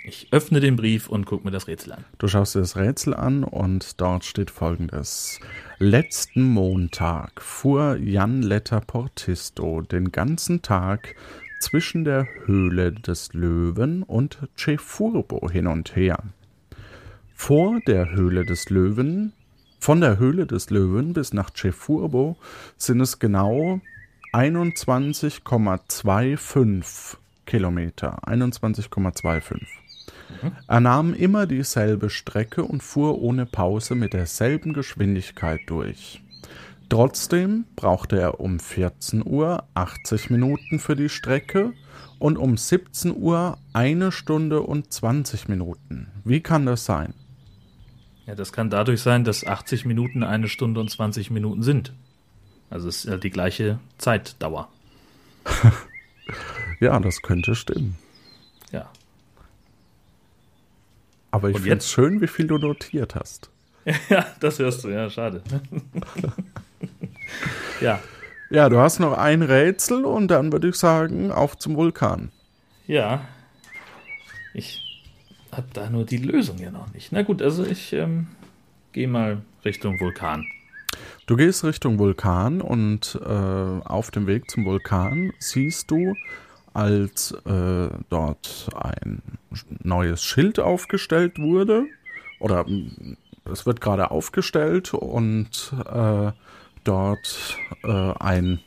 Ich öffne den Brief und gucke mir das Rätsel an. Du schaust dir das Rätsel an und dort steht folgendes. Letzten Montag fuhr Jan Letter Portisto den ganzen Tag zwischen der Höhle des Löwen und Cefurbo hin und her. Vor der Höhle des Löwen, von der Höhle des Löwen bis nach Cefurbo sind es genau 21,25 Kilometer. 21,25. Er nahm immer dieselbe Strecke und fuhr ohne Pause mit derselben Geschwindigkeit durch. Trotzdem brauchte er um 14 Uhr 80 Minuten für die Strecke und um 17 Uhr eine Stunde und 20 Minuten. Wie kann das sein? Ja, das kann dadurch sein, dass 80 Minuten eine Stunde und 20 Minuten sind. Also es ist ja die gleiche Zeitdauer. Ja, das könnte stimmen. Ja. Aber ich finde es schön, wie viel du notiert hast. Ja, das hörst du, ja, schade. ja, Ja, du hast noch ein Rätsel und dann würde ich sagen, auf zum Vulkan. ja. Ich habe da nur die Lösung ja noch nicht. Na gut, also ich ähm, gehe mal Richtung Vulkan. Du gehst Richtung Vulkan und äh, auf dem Weg zum Vulkan siehst du, als äh, dort ein neues Schild aufgestellt wurde, oder mm, es wird gerade aufgestellt und äh, dort äh, ein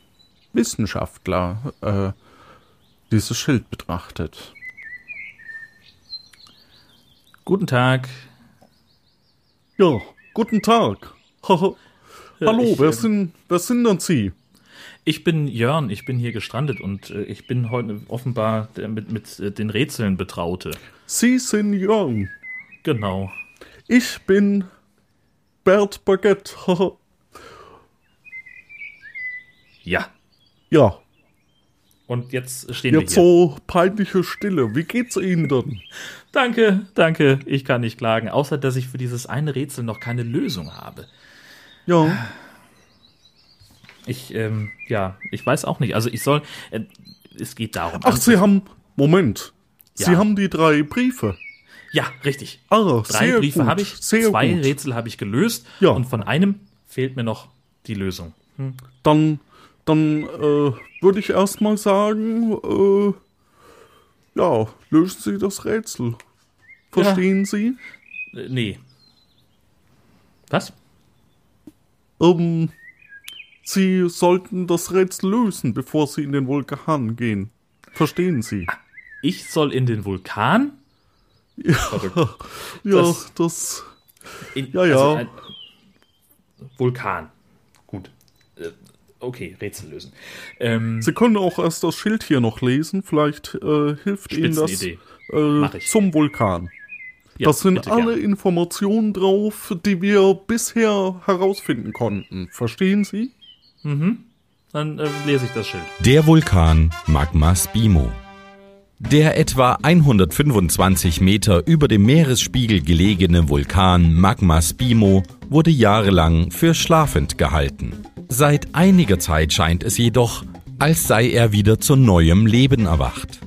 Wissenschaftler äh, dieses Schild betrachtet. Guten Tag. Ja, guten Tag. Hallo, ich, wer, ähm, sind, wer sind denn Sie? Ich bin Jörn, ich bin hier gestrandet und äh, ich bin heute offenbar der mit, mit äh, den Rätseln betraute. Sie sind Jörn. Genau. Ich bin Bert Baguette. Ja. ja, Und jetzt stehen wir jetzt hier. so peinliche Stille. Wie geht's Ihnen denn? Danke, danke. Ich kann nicht klagen, außer dass ich für dieses eine Rätsel noch keine Lösung habe. Ja, Ich, ähm, ja, ich weiß auch nicht. Also ich soll, äh, es geht darum. ach, Sie haben, Moment. Sie Ja. haben die drei Briefe. Ja, richtig. Ah, Drei Briefe habe ich, sehr zwei gut. Rätsel habe ich gelöst Ja. und von einem fehlt mir noch die Lösung. Dann, dann äh, würde ich erstmal sagen, äh, ja, lösen Sie das Rätsel. Verstehen Sie? Äh, nee. Was? Ähm, Sie sollten das Rätsel lösen, bevor Sie in den Vulkan gehen. Verstehen Sie? Ich soll in den Vulkan? Verrückt. Ja, das- das. In, Ja, ja. Also ein Vulkan. Gut. Äh, Okay, Rätsel lösen. Ähm, Sie können auch erst das Schild hier noch lesen. Vielleicht äh, hilft Ihnen das äh, zum Vulkan. ja, das sind alle gern. Informationen drauf, die wir bisher herausfinden konnten. Verstehen Sie? Dann äh, lese ich das Schild. Der Vulkan Magma Spimo. Der etwa 125 Meter über dem Meeresspiegel gelegene Vulkan Magma Spimo wurde jahrelang für schlafend gehalten. Seit einiger Zeit scheint es jedoch, als sei er wieder zu neuem Leben erwacht.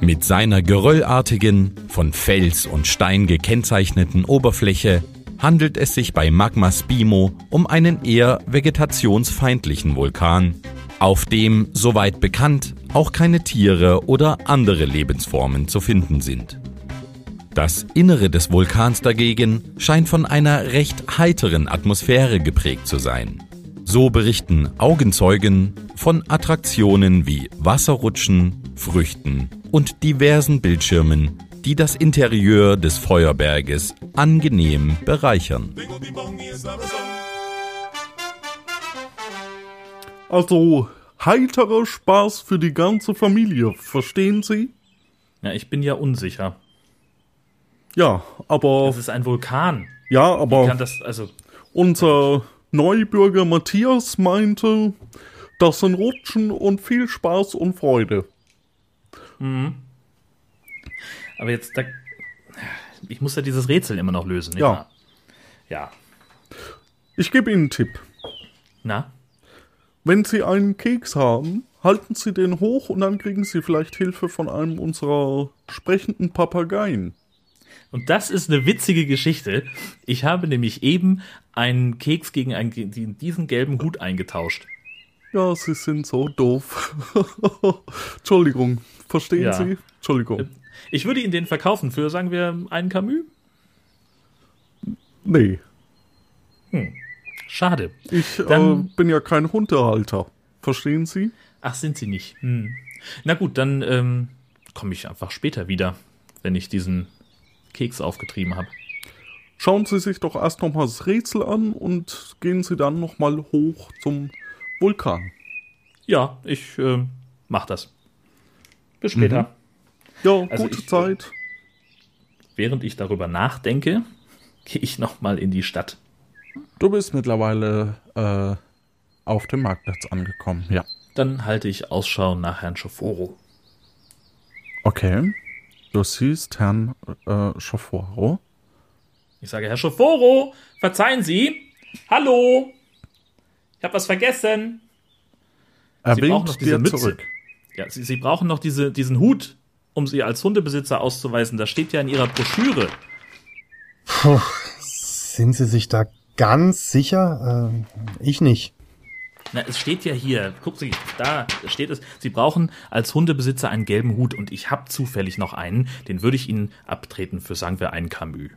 Mit seiner geröllartigen, von Fels und Stein gekennzeichneten Oberfläche handelt es sich bei Magma Spimo um einen eher vegetationsfeindlichen Vulkan, auf dem, soweit bekannt, auch keine Tiere oder andere Lebensformen zu finden sind. Das Innere des Vulkans dagegen scheint von einer recht heiteren Atmosphäre geprägt zu sein. So berichten Augenzeugen von Attraktionen wie Wasserrutschen, Früchten und diversen Bildschirmen, die das Interieur des Feuerberges angenehm bereichern. Also heiterer Spaß für die ganze Familie. Verstehen Sie? Ja, ich bin ja unsicher. Ja, aber Das ist ein Vulkan. ja, Kann aber das, also, unser Neubürger Matthias meinte, das sind Rutschen und viel Spaß und Freude. Aber jetzt, da, ich muss ja dieses Rätsel immer noch lösen. nicht Ja. wahr? Ja. Ich gebe Ihnen einen Tipp. Na? Wenn Sie einen Keks haben, halten Sie den hoch und dann kriegen Sie vielleicht Hilfe von einem unserer sprechenden Papageien. Und das ist eine witzige Geschichte. Ich habe nämlich eben einen Keks gegen einen, diesen gelben Hut eingetauscht. Ja, Sie sind so doof. Entschuldigung, verstehen Ja. Sie? Entschuldigung. Ich würde Ihnen den verkaufen für, sagen wir, einen Camus. Nee, Schade. ich äh, Dann- bin ja kein Hundehalter. Verstehen Sie? Ach, sind Sie nicht. Hm. Na gut, dann ähm, komme ich einfach später wieder, wenn ich diesen Keks aufgetrieben habe. Schauen Sie sich doch erst nochmal das Rätsel an und gehen Sie dann nochmal hoch zum Vulkan. Ja, ich äh, mach das. Bis später. Ja, Also gute ich- Zeit. Während ich darüber nachdenke, gehe ich nochmal in die Stadt. Du bist mittlerweile äh, auf dem Marktplatz angekommen, ja. Dann halte ich Ausschau nach Herrn Schoforo. Okay. Du siehst Herrn äh, Schoforo. Ich sage, Herr Schoforo, verzeihen Sie. Hallo. Ich habe was vergessen. Er Sie brauchen noch winkt dir Mütze. zurück. Ja, Sie, Sie brauchen noch diese, diesen Hut, um Sie als Hundebesitzer auszuweisen. Das steht ja in Ihrer Broschüre. Sind Sie sich da ganz sicher? Ähm, ich nicht. Na, es steht ja hier. Guck Sie, da steht es. Sie brauchen als Hundebesitzer einen gelben Hut und ich habe zufällig noch einen. Den würde ich Ihnen abtreten für, sagen wir, einen Camus.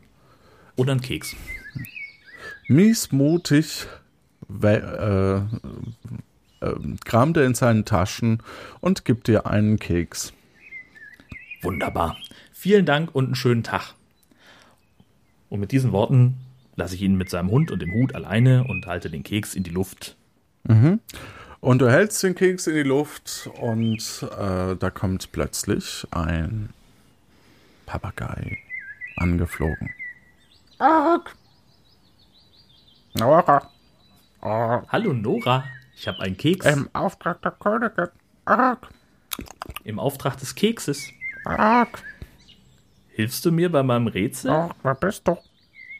Oder einen Keks. Miesmutig we- äh, äh, kramt er in seinen Taschen und gibt dir einen Keks. Wunderbar. Vielen Dank und einen schönen Tag. Und mit diesen Worten lasse ich ihn mit seinem Hund und dem Hut alleine und halte den Keks in die Luft. Und du hältst den Keks in die Luft und äh, da kommt plötzlich ein Papagei angeflogen. Nora. Oh, Hallo Nora, ich habe einen Keks Im Auftrag der Königin. Arg, im Auftrag des Kekses. Arg. Hilfst du mir bei meinem Rätsel? Oh, wer bist du?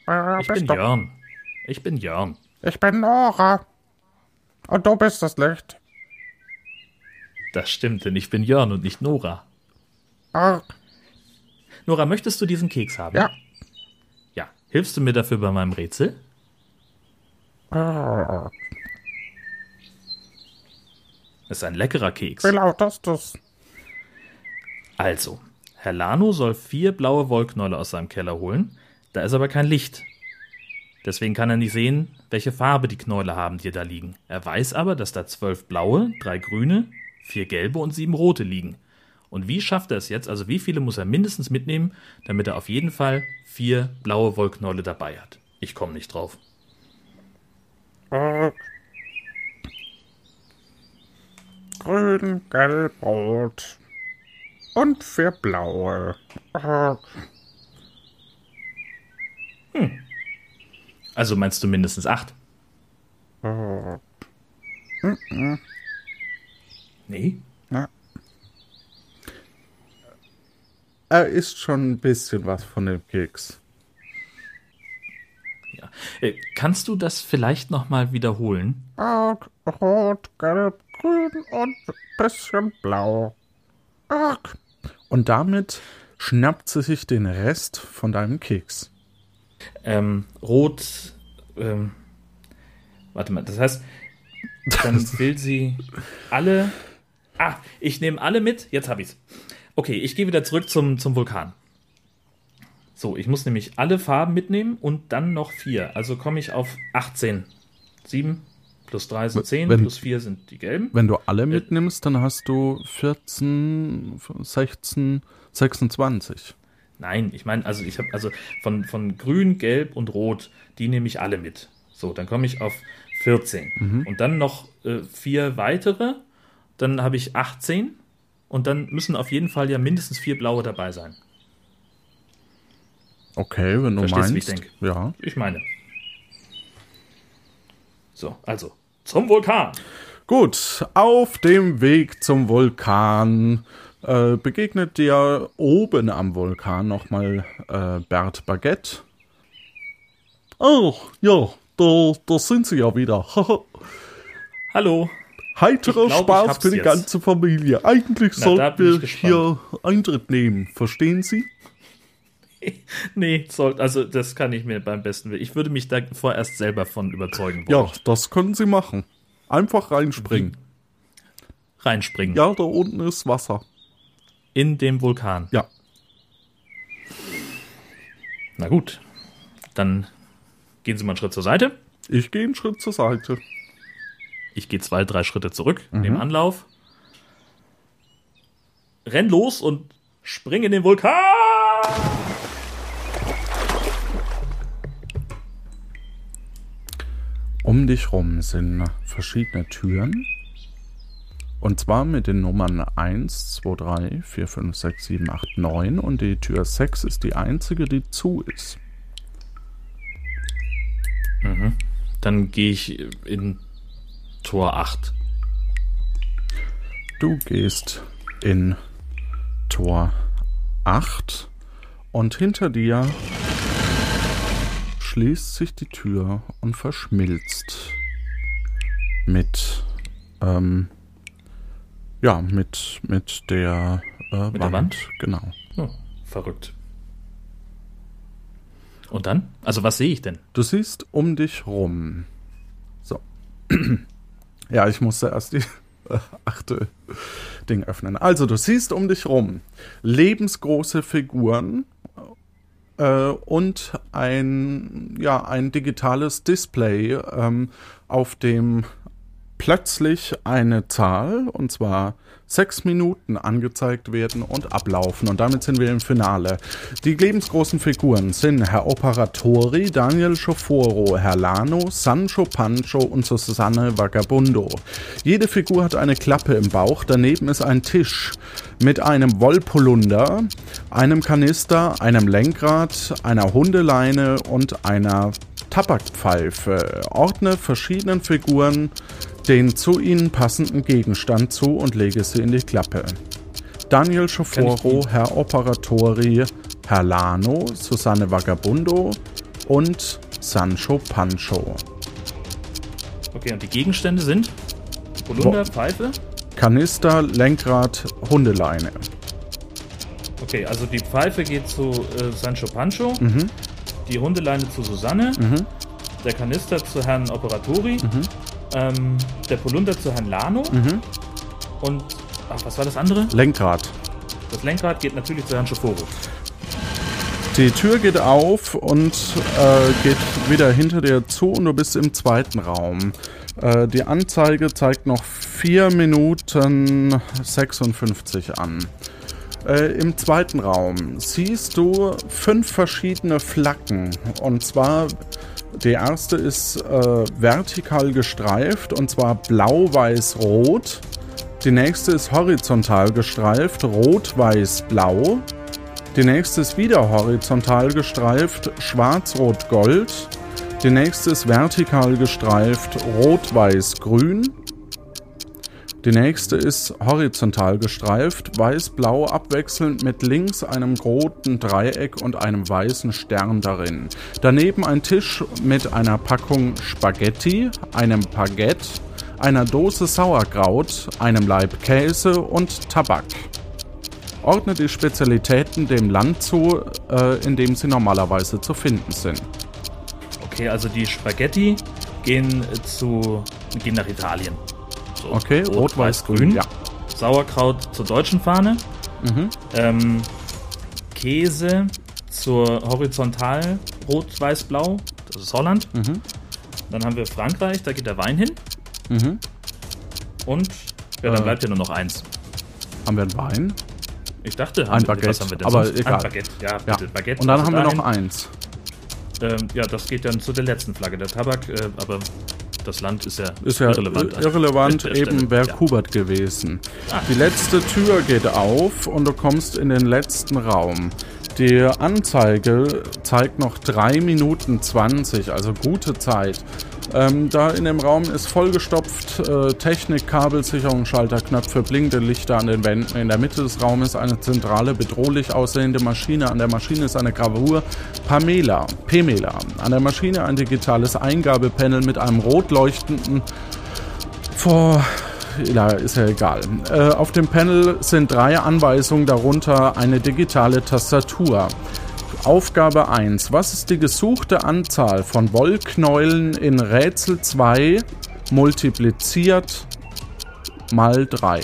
Wer ich bist bin du? Jörn. Ich bin Jörn. Ich bin Nora. Und du bist das Licht. Das stimmt, denn ich bin Jörn und nicht Nora. Arg. Nora, möchtest du diesen Keks haben? Ja. Ja. Hilfst du mir dafür bei meinem Rätsel? Das ist ein leckerer Keks. wie laut ist das? Also, Herr Lano soll vier blaue Wollknolle aus seinem Keller holen. Da ist aber kein Licht. Deswegen kann er nicht sehen, welche Farbe die Knäule haben, die da liegen. Er weiß aber, dass da zwölf blaue, drei grüne, vier gelbe und sieben rote liegen. Und wie schafft er es jetzt? Also wie viele muss er mindestens mitnehmen, damit er auf jeden Fall vier blaue Wollknolle dabei hat? Ich komme nicht drauf. Grün, gelb, rot. Und vier blaue. Äh, Also meinst du mindestens acht? äh, Nee. Er isst schon ein bisschen was von dem Keks. Ja. Äh, kannst du das vielleicht nochmal wiederholen? äh, rot, gelb, grün und bisschen blau. Äh, Und damit schnappt sie sich den Rest von deinem Keks. Ähm, rot. Ähm, warte mal, das heißt, dann will sie alle. Ah, ich nehme alle mit. Jetzt habe ich's. Okay, ich gehe wieder zurück zum, zum Vulkan. So, ich muss nämlich alle Farben mitnehmen und dann noch vier. Also komme ich auf 18. 7 plus 3 sind 10, Wenn- plus 4 sind die gelben. Wenn du alle mitnimmst, dann hast du 14, 16, 26. Nein, ich meine, also ich habe also von, von grün, gelb und rot, die nehme ich alle mit. So, dann komme ich auf 14. Und dann noch äh, vier weitere, dann habe ich 18 und dann müssen auf jeden Fall ja mindestens vier blaue dabei sein. Okay, wenn du Verstehst, wie meinst. ich denk? Ja. Ich meine. So, also zum Vulkan. Gut, auf dem Weg zum Vulkan äh, begegnet dir oben am Vulkan nochmal äh, Bert Baguette. Oh, ja, da, da sind sie ja wieder. Hallo. Heiterer glaub, Spaß für die jetzt. ganze Familie. Eigentlich Na, sollten wir hier Eintritt nehmen. Verstehen Sie? Nee, soll, also das kann ich mir beim besten Willen. Ich würde mich da vorerst selber von überzeugen Ja, wollen. das können Sie machen. Einfach reinspringen. Reinspringen. Ja, da unten ist Wasser. In dem Vulkan. Ja. Na gut. Dann gehen Sie mal einen Schritt zur Seite. Ich gehe einen Schritt zur Seite. Ich gehe zwei, drei Schritte zurück, Mhm. nehme Anlauf. Renn los und spring in den Vulkan! Um dich rum sind verschiedene Türen. Und zwar mit den Nummern 1, 2, 3, 4, 5, 6, 7, 8, 9. Und die Tür 6 ist die einzige, die zu ist. Dann gehe ich in Tor 8. Du gehst in Tor 8 und hinter dir schließt sich die Tür und verschmilzt mit ähm, ja mit mit der, äh, Mit der Wand? genau Oh, verrückt. Und dann? Also was sehe ich denn? du siehst um dich rum so ja ich musste erst die äh, achte Ding öffnen also du siehst um dich rum lebensgroße Figuren äh, und ein, ja, ein digitales Display, ähm, auf dem plötzlich eine Zahl, und zwar sechs Minuten angezeigt werden und ablaufen. Und damit sind wir im Finale. Die lebensgroßen Figuren sind Herr Operatori, Daniel Schoforo, Herr Lano, Sancho Pancho und Susanne Vagabundo. Jede Figur hat eine Klappe im Bauch, daneben ist ein Tisch mit einem Wollpolunder, einem Kanister, einem Lenkrad, einer Hundeleine und einer Tabakpfeife. Ordne verschiedenen Figuren den zu ihnen passenden Gegenstand zu und lege sie in die Klappe. Daniel Schoforo, Herr Operatori, Herr Lano, Susanne Vagabundo und Sancho Pancho. Okay, und die Gegenstände sind Polunder, Pfeife. Kanister, Lenkrad, Hundeleine. Okay, also die Pfeife geht zu äh, Sancho Pancho, Mhm. die Hundeleine zu Susanne, Mhm. der Kanister zu Herrn Operatori, ähm, der Polunder zu Herrn Lano Mhm. und ach, was war das andere? Lenkrad. Das Lenkrad geht natürlich zu Herrn Schoforo. Die Tür geht auf und äh, geht wieder hinter dir zu und du bist im zweiten Raum. Äh, die Anzeige zeigt noch 4 Minuten 56 an. Äh, Im zweiten Raum siehst du fünf verschiedene Flaggen. Und zwar, die erste ist äh, vertikal gestreift und zwar blau-weiß-rot. Die nächste ist horizontal gestreift, rot-weiß-blau. Die nächste ist wieder horizontal gestreift, schwarz-rot-gold. Die nächste ist vertikal gestreift, rot-weiß-grün. Die nächste ist horizontal gestreift, weiß-blau abwechselnd mit links einem roten Dreieck und einem weißen Stern darin. Daneben ein Tisch mit einer Packung Spaghetti, einem Baguette, einer Dose Sauerkraut, einem Laib Käse und Tabak. Ordne die Spezialitäten dem Land zu, äh, in dem sie normalerweise zu finden sind. Okay, also die Spaghetti gehen zu gehen nach Italien. So, Okay, rot, weiß, grün. Ja. Sauerkraut zur deutschen Fahne. Mhm. Ähm, Käse zur horizontal rot, weiß, blau. Das ist Holland. Mhm. Dann haben wir Frankreich, da geht der Wein hin. Mhm. Und ja, dann Äh. bleibt ja nur noch eins. Haben wir einen Wein? Ich dachte, Ein haben wir- Baguette, was haben wir denn aber sonst? egal. Ein Baguette, ja, Ja. bitte, Baguette. Und dann also haben wir noch dahin. eins. Ähm, ja, das geht dann zu der letzten Flagge, der Tabak, äh, aber das Land ist ja, Ist ja irrelevant. irrelevant, irrelevant eben wäre ja. Kubert gewesen. Ah. Die letzte Tür geht auf und du kommst in den letzten Raum. Die Anzeige zeigt noch 3 Minuten 20, also gute Zeit. Ähm, da in dem Raum ist vollgestopft, äh, Technik, Kabelsicherung, Schalterknöpfe, blinkende Lichter an den Wänden. In der Mitte des Raumes eine zentrale, bedrohlich aussehende Maschine. An der Maschine ist eine Gravur Pamela, Pemela. An der Maschine ein digitales Eingabepanel mit einem rot leuchtenden vor. Ja, ist ja egal. Äh, auf dem Panel sind drei Anweisungen, darunter eine digitale Tastatur. Aufgabe 1. Was ist die gesuchte Anzahl von Wollknäulen in Rätsel 2 multipliziert mal 3?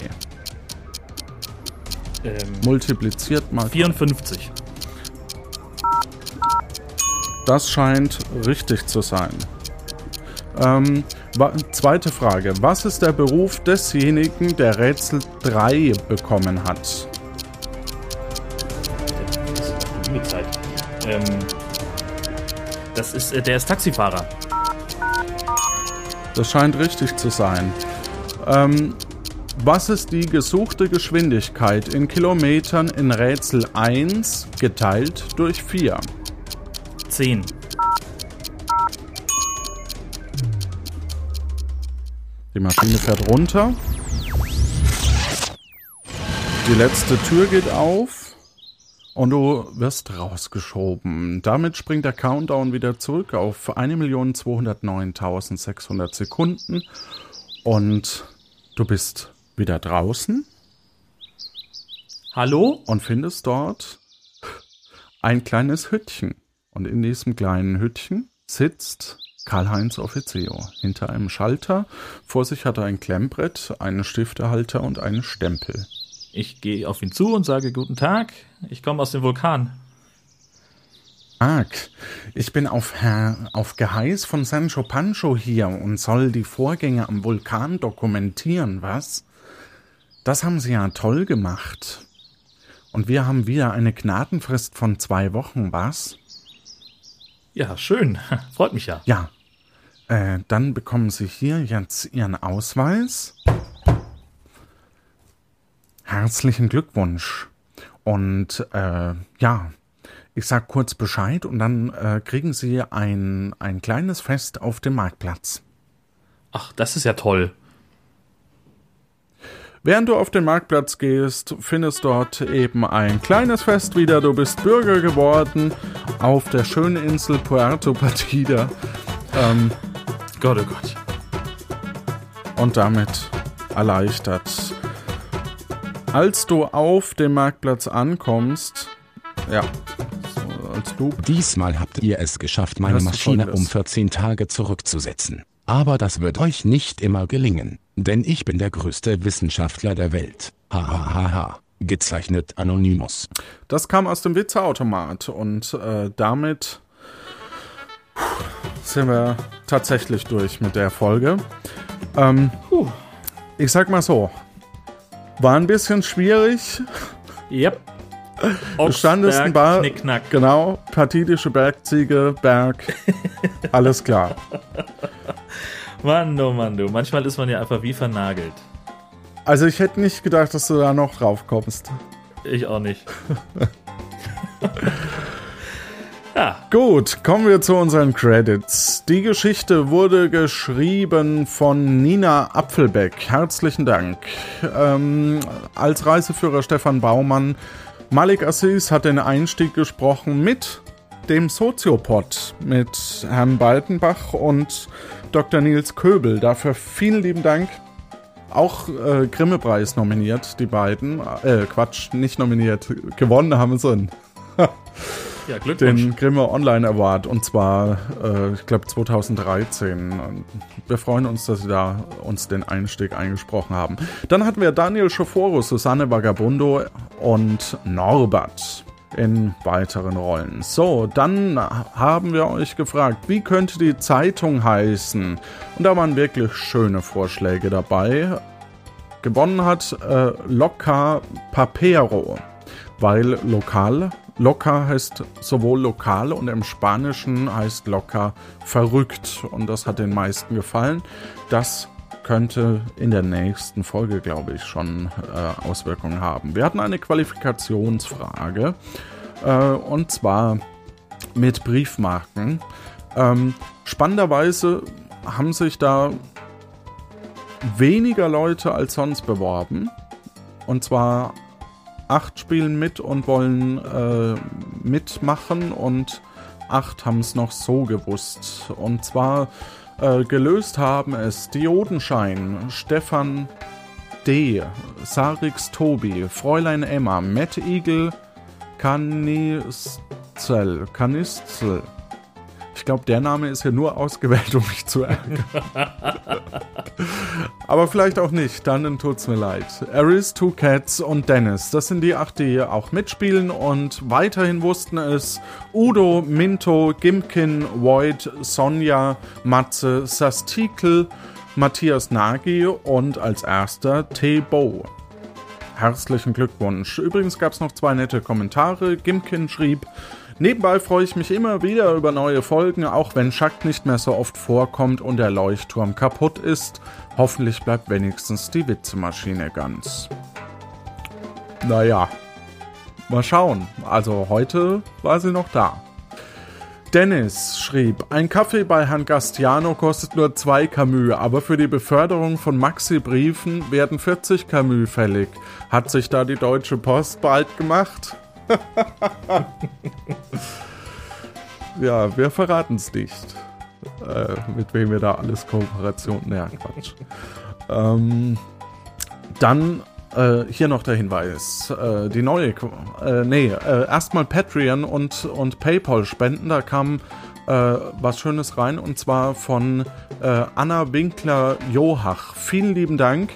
Ähm, Multipliziert mal 54. Das scheint richtig zu sein. Ähm, zweite Frage. Was ist der Beruf desjenigen, der Rätsel 3 bekommen hat? Zeit. Ähm, das ist, äh, der ist Taxifahrer. Das scheint richtig zu sein. Ähm, was ist die gesuchte Geschwindigkeit in Kilometern in Rätsel 1 geteilt durch 4? 10. Die Maschine fährt runter. Die letzte Tür geht auf. Und du wirst rausgeschoben. Damit springt der Countdown wieder zurück auf 1.209.600 Sekunden. Und du bist wieder draußen Hallo? und findest dort ein kleines Hüttchen. Und in diesem kleinen Hüttchen sitzt Karl-Heinz Offizio hinter einem Schalter. Vor sich hat er ein Klemmbrett, einen Stiftehalter und einen Stempel. Ich gehe auf ihn zu und sage Guten Tag. Ich komme aus dem Vulkan. Arg, ich bin auf, Herr, auf Geheiß von Sancho Pancho hier und soll die Vorgänge am Vulkan dokumentieren, was? Das haben Sie ja toll gemacht. Und wir haben wieder eine Gnadenfrist von zwei Wochen, was? Ja, schön. Freut mich ja. Ja. Äh, dann bekommen Sie hier jetzt Ihren Ausweis. Herzlichen Glückwunsch. Und äh, ja, ich sag kurz Bescheid und dann äh, kriegen Sie ein, ein kleines Fest auf dem Marktplatz. Ach, das ist ja toll. Während du auf den Marktplatz gehst, findest dort eben ein kleines Fest wieder. Du bist Bürger geworden auf der schönen Insel Puerto Partida. Ähm, Gott, oh Gott. und damit erleichtert Als du auf dem Marktplatz ankommst, ja, so als Loop. Diesmal habt ihr es geschafft, meine du Maschine um 14 Tage zurückzusetzen. Aber das wird euch nicht immer gelingen, denn ich bin der größte Wissenschaftler der Welt. Ha ha ha ha. Gezeichnet Anonymous. Das kam aus dem Witzeautomat und äh, damit sind wir tatsächlich durch mit der Folge. Ähm, ich sag mal so, war ein bisschen schwierig. Yep. Du standest ein paar, Knickknack. genau, partidische Bergziege, Berg, alles klar. Mann, oh Mann, du. Manchmal ist man ja einfach wie vernagelt. Also ich hätte nicht gedacht, dass du da noch drauf kommst. Ich auch nicht. ja, Gut, kommen wir zu unseren Credits. Die Geschichte wurde geschrieben von Nina Apfelbeck. Herzlichen Dank. Ähm, als Reiseführer Stefan Baumann. Malik Assis hat den Einstieg gesprochen mit dem Soziopod, mit Herrn Baltenbach und Dr. Nils Köbel. Dafür vielen lieben Dank. Auch äh, Grimme-Preis nominiert, die beiden. Äh, Quatsch, nicht nominiert. Gewonnen haben sie. ja Glückwunsch. den Grimme Online Award und zwar, äh, ich glaube 2013. Und Wir freuen uns, dass Sie da uns den Einstieg eingesprochen haben. Dann hatten wir Daniel Schoforo, Susanne Vagabundo und Norbert in weiteren Rollen. So, dann haben wir euch gefragt, wie könnte die Zeitung heißen? Und da waren wirklich schöne Vorschläge dabei. Gewonnen hat äh, Loca Papero, weil lokal. Loca heißt sowohl lokal und im Spanischen heißt Loca verrückt. Und das hat den meisten gefallen. Das könnte in der nächsten Folge, glaube ich, schon äh, Auswirkungen haben. Wir hatten eine Qualifikationsfrage. Äh, und zwar mit Briefmarken. Ähm, spannenderweise haben sich da weniger Leute als sonst beworben. Und zwar acht spielen mit und wollen äh, mitmachen und acht haben es noch so gewusst. Und zwar äh, gelöst haben es Diodenschein, Stefan D., Sarix Tobi, Fräulein Emma, Matt Eagle, Kanistel, Kanistel. Ich glaube, der Name ist hier nur ausgewählt, um mich zu ärgern. Aber vielleicht auch nicht, dann tut's mir leid. Aris, Two Cats und Dennis, das sind die acht, die auch mitspielen und weiterhin wussten es Udo, Minto, Gimkin, Void, Sonja, Matze, Sastikel, Matthias Nagy und als erster T-Bo. Herzlichen Glückwunsch. Übrigens gab es noch zwei nette Kommentare. Gimkin schrieb, Nebenbei freue ich mich immer wieder über neue Folgen, auch wenn Schack nicht mehr so oft vorkommt und der Leuchtturm kaputt ist. Hoffentlich bleibt wenigstens die Witzemaschine ganz. Naja, mal schauen. Also heute war sie noch da. Dennis schrieb, ein Kaffee bei Herrn Gastiano kostet nur 2 Camus, aber für die Beförderung von Maxi-Briefen werden 40 Camus fällig. Hat sich da die Deutsche Post bald gemacht? ja, wir verraten es nicht. Äh, mit wem wir da alles Kooperation. Naja, Quatsch. ähm, dann äh, hier noch der Hinweis. Äh, die neue. Äh, nee, äh, erstmal Patreon und, und PayPal spenden. Da kam äh, was Schönes rein und zwar von äh, Anna Winkler-Johach. Vielen lieben Dank.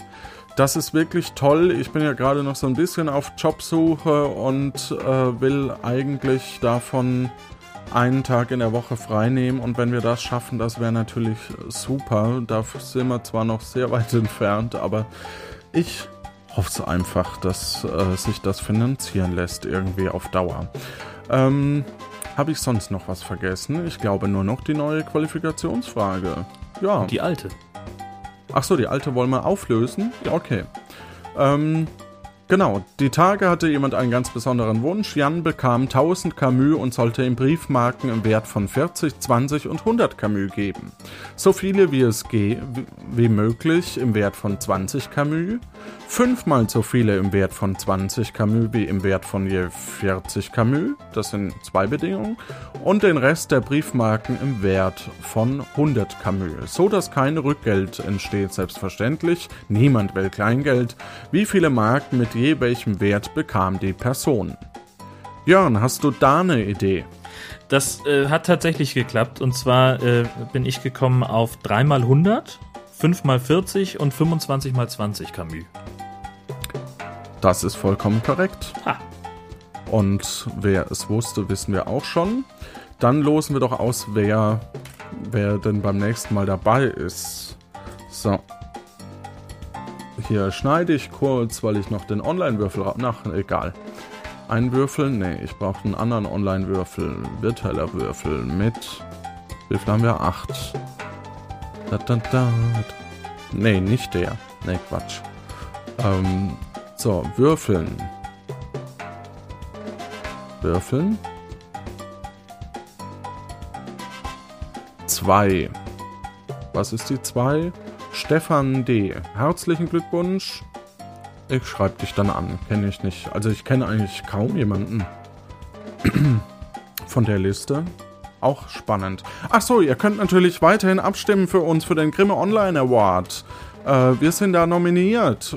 Das ist wirklich toll. Ich bin ja gerade noch so ein bisschen auf Jobsuche und äh, will eigentlich davon einen Tag in der Woche frei nehmen. Und wenn wir das schaffen, das wäre natürlich super. Dafür sind wir zwar noch sehr weit entfernt, aber ich hoffe es einfach, dass äh, sich das finanzieren lässt irgendwie auf Dauer. Ähm, Habe ich sonst noch was vergessen? Ich glaube nur noch die neue Qualifikationsfrage. Ja. Die alte. Ach so, die alte wollen wir auflösen? Ja, okay. Ähm, genau, die Tage hatte jemand einen ganz besonderen Wunsch. Jan bekam 1000 Camus und sollte ihm Briefmarken im Wert von 40, 20 und 100 Camus geben. So viele wie es ge wie möglich im Wert von 20 Camus fünfmal so viele im Wert von 20 Camus wie im Wert von je 40 Camus, das sind zwei Bedingungen, und den Rest der Briefmarken im Wert von 100 Camus, so dass kein Rückgeld entsteht, selbstverständlich, niemand will Kleingeld, wie viele Marken mit je welchem Wert bekam die Person. Jörn, hast du da eine Idee? Das äh, hat tatsächlich geklappt und zwar äh, bin ich gekommen auf 3 mal 100, 5 mal 40 und 25 mal 20 Camus. Das ist vollkommen korrekt. Ha. Und wer es wusste, wissen wir auch schon. Dann losen wir doch aus, wer, wer denn beim nächsten Mal dabei ist. So. Hier schneide ich kurz, weil ich noch den Online-Würfel... Ach, egal. Ein Würfel? Nee, ich brauche einen anderen Online-Würfel. Virtueller Würfel mit... Wie viel haben wir? Acht. Da, da, da. Nee, nicht der. Nee, Quatsch. Ähm, so, würfeln. Würfeln. Zwei. Was ist die zwei? Stefan D. Herzlichen Glückwunsch. Ich schreibe dich dann an. Kenne ich nicht. Also ich kenne eigentlich kaum jemanden von der Liste. Auch spannend. Ach so, ihr könnt natürlich weiterhin abstimmen für uns für den Grimme Online Award. Äh, wir sind da nominiert.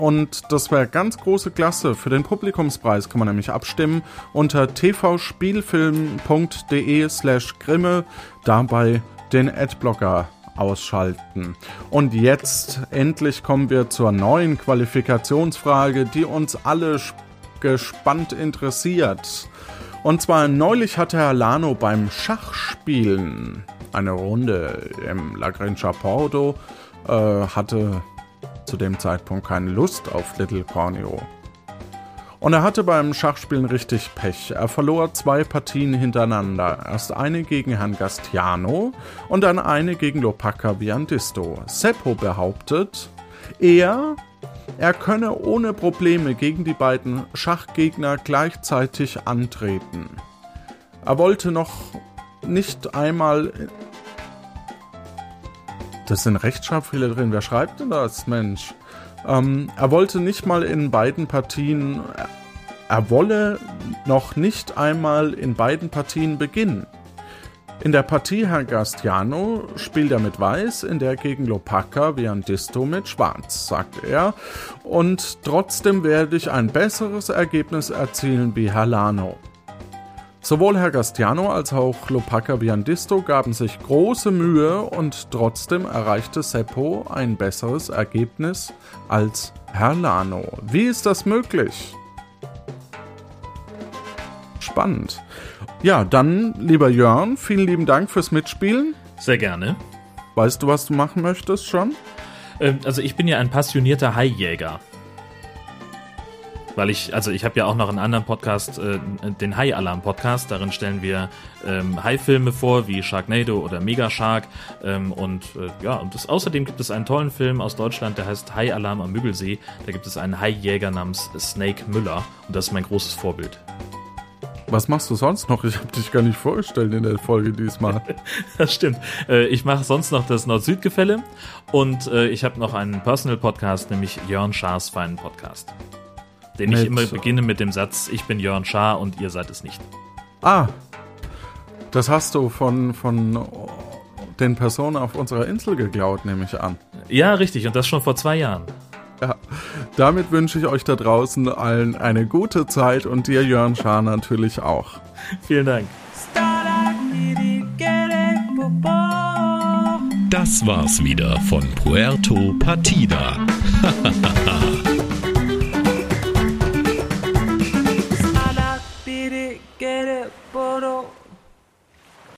Und das wäre ganz große Klasse. Für den Publikumspreis kann man nämlich abstimmen unter tvspielfilm.de slash Grimme. Dabei den Adblocker ausschalten. Und jetzt endlich kommen wir zur neuen Qualifikationsfrage, die uns alle gespannt interessiert. Und zwar neulich hatte Herr Lano beim Schachspielen eine Runde im La Grincha Porto, äh, hatte zu dem Zeitpunkt keine Lust auf Little Corneo. Und er hatte beim Schachspielen richtig Pech. Er verlor zwei Partien hintereinander. Erst eine gegen Herrn Gastiano und dann eine gegen Lopaka Viandisto. Seppo behauptet, er, er könne ohne Probleme gegen die beiden Schachgegner gleichzeitig antreten. Er wollte noch nicht einmal. Das sind Rechtschreibfehler drin. Wer schreibt denn das, Mensch? Ähm, er wollte nicht mal in beiden Partien, er wolle noch nicht einmal in beiden Partien beginnen. In der Partie Herr Gastiano spielt er mit Weiß, in der gegen Lopaka Viandisto mit Schwarz, sagt er. Und trotzdem werde ich ein besseres Ergebnis erzielen wie Herr Lano. Sowohl Herr Gastiano als auch Lopaka Viandisto gaben sich große Mühe und trotzdem erreichte Seppo ein besseres Ergebnis als Herr Lano. Wie ist das möglich? Spannend. Ja, dann, lieber Jörn, vielen lieben Dank fürs Mitspielen. Sehr gerne. Weißt du, was du machen möchtest schon? Ähm, also ich bin ja ein passionierter Haijäger weil ich, also ich habe ja auch noch einen anderen Podcast, äh, den High Alarm Podcast. Darin stellen wir ähm, High-Filme vor, wie Sharknado oder Mega Shark. Ähm, und äh, ja, und das, außerdem gibt es einen tollen Film aus Deutschland, der heißt High Alarm am Müggelsee. Da gibt es einen High-Jäger namens Snake Müller und das ist mein großes Vorbild. Was machst du sonst noch? Ich habe dich gar nicht vorgestellt in der Folge diesmal. das stimmt. Äh, ich mache sonst noch das Nord-Süd-Gefälle und äh, ich habe noch einen Personal-Podcast, nämlich Jörn Schaas feinen Podcast den ich immer beginne mit dem Satz, ich bin Jörn Schaar und ihr seid es nicht. Ah, das hast du von, von den Personen auf unserer Insel geklaut, nehme ich an. Ja, richtig, und das schon vor zwei Jahren. Ja, damit wünsche ich euch da draußen allen eine gute Zeit und dir, Jörn Schaar, natürlich auch. Vielen Dank. Das war's wieder von Puerto Partida.